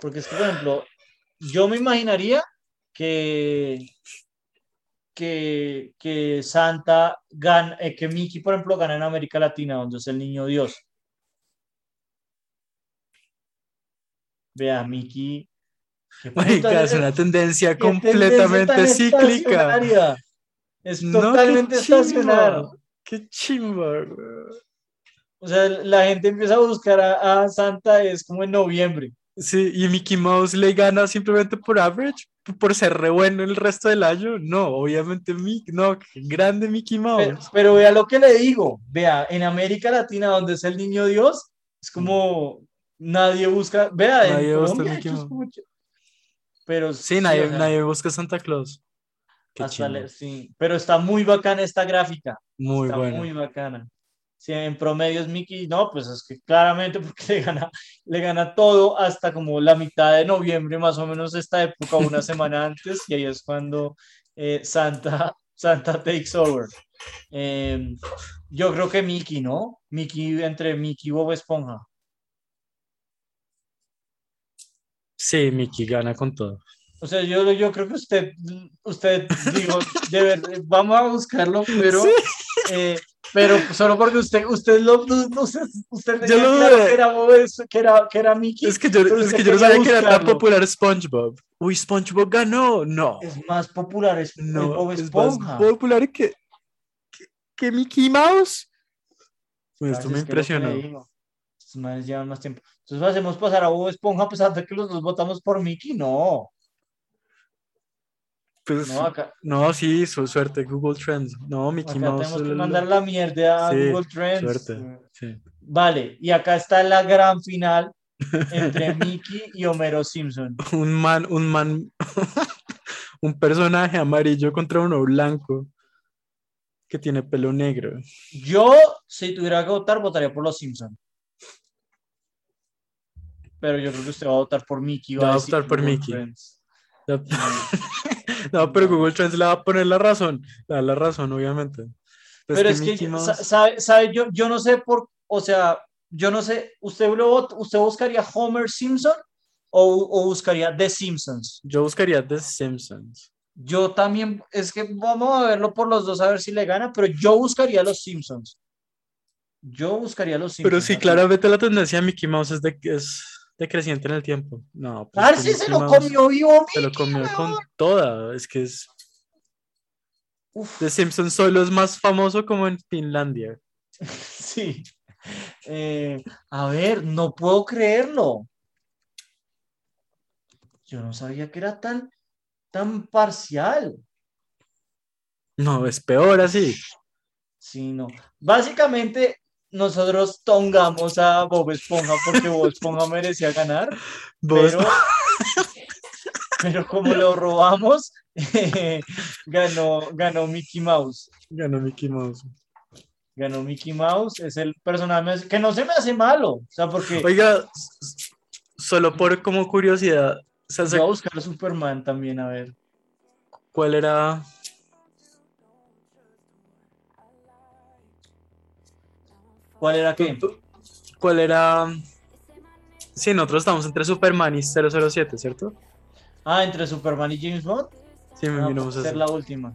porque es que, por ejemplo, yo me imaginaría que, que, que Santa gana, que Mickey, por ejemplo, gana en América Latina, donde es el niño Dios. Vea, Mickey. ¿Qué (laughs) Marica, es una tendencia tendencia completamente tan cíclica. estacionaria. Es No, totalmente chimba. estacionario. Qué chimba. O sea, la gente empieza a buscar a, a Santa, es como en noviembre. Sí, y Mickey Mouse le gana simplemente por average, por ser re bueno el resto del año. No, obviamente Mickey, no, grande Mickey Pero, Mouse. pero vea lo que le digo, vea, en América Latina, donde es el niño Dios, es como nadie busca, vea, en Nadie busca Colombia, Mickey Mouse. Pero Sí, nadie, o sea, nadie busca Santa Claus. Qué hasta le- sí, pero está muy bacana esta gráfica, Muy está bueno. muy bacana. Si en promedio es Mickey, no, pues es que claramente (laughs) porque le gana, le gana todo hasta como la mitad de noviembre, más o menos esta época, una (laughs) semana antes, y ahí es cuando eh, Santa, Santa takes over. Eh, yo creo que Mickey, ¿no? Mickey, entre Mickey y Bob Esponja. Sí, Mickey gana con todo. O sea, yo, yo creo que usted, usted, digo, de verdad, vamos a buscarlo, pero, eh, pero solo porque usted, usted lo, usted, usted tenía lo claro que era Es- que era, que era Mickey. Es que yo, es que yo no sabía que era tan buscarlo. popular SpongeBob. Uy, SpongeBob ganó. No, Es más popular es, es no, Bob es Esponja. más popular que, que, que Mickey Mouse. Parce, esto me es impresionó. Estos manes llevan más tiempo. Entonces hacemos pasar a Bob Esponja a pesar de que los dos votamos por Mickey. No, Pues, no, acá, no, sí, su suerte, Google Trends. No, Mickey acá Mouse. tenemos que mandar la mierda a Sí, Google Trends. suerte. Sí. Vale, y acá está la gran final entre (laughs) Mickey y Homero Simpson. Un man, un man, (laughs) un personaje amarillo contra uno blanco que tiene pelo negro. Yo, si tuviera que votar, votaría por los Simpson. Pero yo creo que usted va a votar por Mickey. Va a votar por Google Mickey. No, (laughs) (laughs) no, pero Google Trends le va a poner la razón. Le da la razón, obviamente. Pues Pero es que, Mouse- sabe, sabe, yo, yo no sé por, o sea, yo no sé, ¿usted, lo, usted buscaría Homer Simpson o, o buscaría The Simpsons. Yo buscaría The Simpsons. Yo también, es que vamos a verlo por los dos a ver si le gana, pero yo buscaría los Simpsons. Yo buscaría los Simpsons. Pero sí, claramente la tendencia de Mickey Mouse es, de, es decreciente en el tiempo. No, pues sí, se lo comió vivo, Se lo comió con toda. Es que es. Uf, The Simpsons solo es más famoso como en Finlandia. (laughs) sí. Eh, a ver, no puedo creerlo. Yo no sabía que era tan, tan parcial. No, es peor así. Sí, no. Básicamente, nosotros tongamos a Bob Esponja porque Bob Esponja (laughs) merecía ganar, pero, (laughs) pero como lo robamos, (laughs) ganó, ganó Mickey Mouse. Ganó Mickey Mouse. Ganó Mickey Mouse, es el personaje que no se me hace malo, o sea, porque Oiga, solo por como curiosidad, o sea, yo voy a buscar a Superman también, a ver. ¿cuál era? ¿Cuál era qué? ¿Cuál era? Sí, nosotros estamos entre Superman y 007, ¿cierto? Ah, entre Superman y James Bond. Sí, me Ah, miramos puede ser así. la última.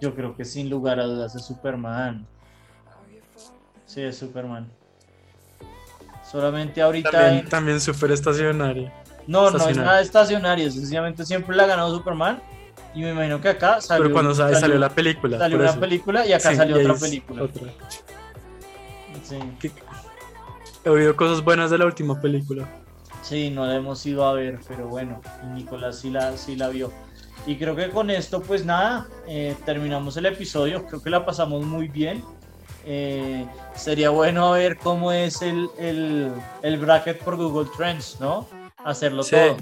Yo creo que sin lugar a dudas es Superman. Sí, es Superman. Solamente ahorita. También, en- también super estacionario. No, no es nada estacionario. Sencillamente siempre la ha ganado Superman. Y me imagino que acá salió, Pero cuando sa- salió, la película. salió una película y acá Sí, salió y otra película. otra. Sí. He oído cosas buenas de la última película. Sí, no la hemos ido a ver, pero bueno, Nicolás sí la, sí la vio. Y creo que con esto, pues nada, eh, terminamos el episodio. Creo que la pasamos muy bien. Eh, sería bueno ver cómo es el, el, el bracket por Google Trends, ¿no? Hacerlo Sí, todo.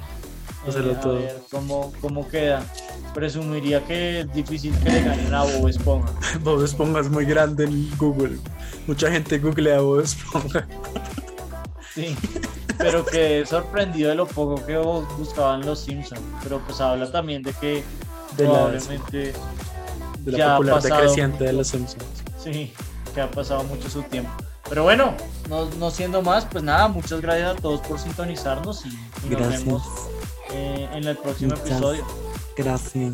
Hacerlo Eh, a todo. ver cómo, cómo queda. Presumiría que es difícil que le ganen a Bob Esponja. (laughs) Bob Esponja es muy grande en Google. Mucha gente googlea Bob Esponja. Sí, pero quedé sorprendido de lo poco que buscaban los Simpsons. Pero pues habla también de que De la, probablemente de la ya ha popular pasado decreciente de los Simpsons. Sí, que ha pasado mucho su tiempo. Pero bueno, no, no siendo más, pues nada, muchas gracias a todos por sintonizarnos y, y nos vemos eh, en el próximo Muchas episodio. Gracias.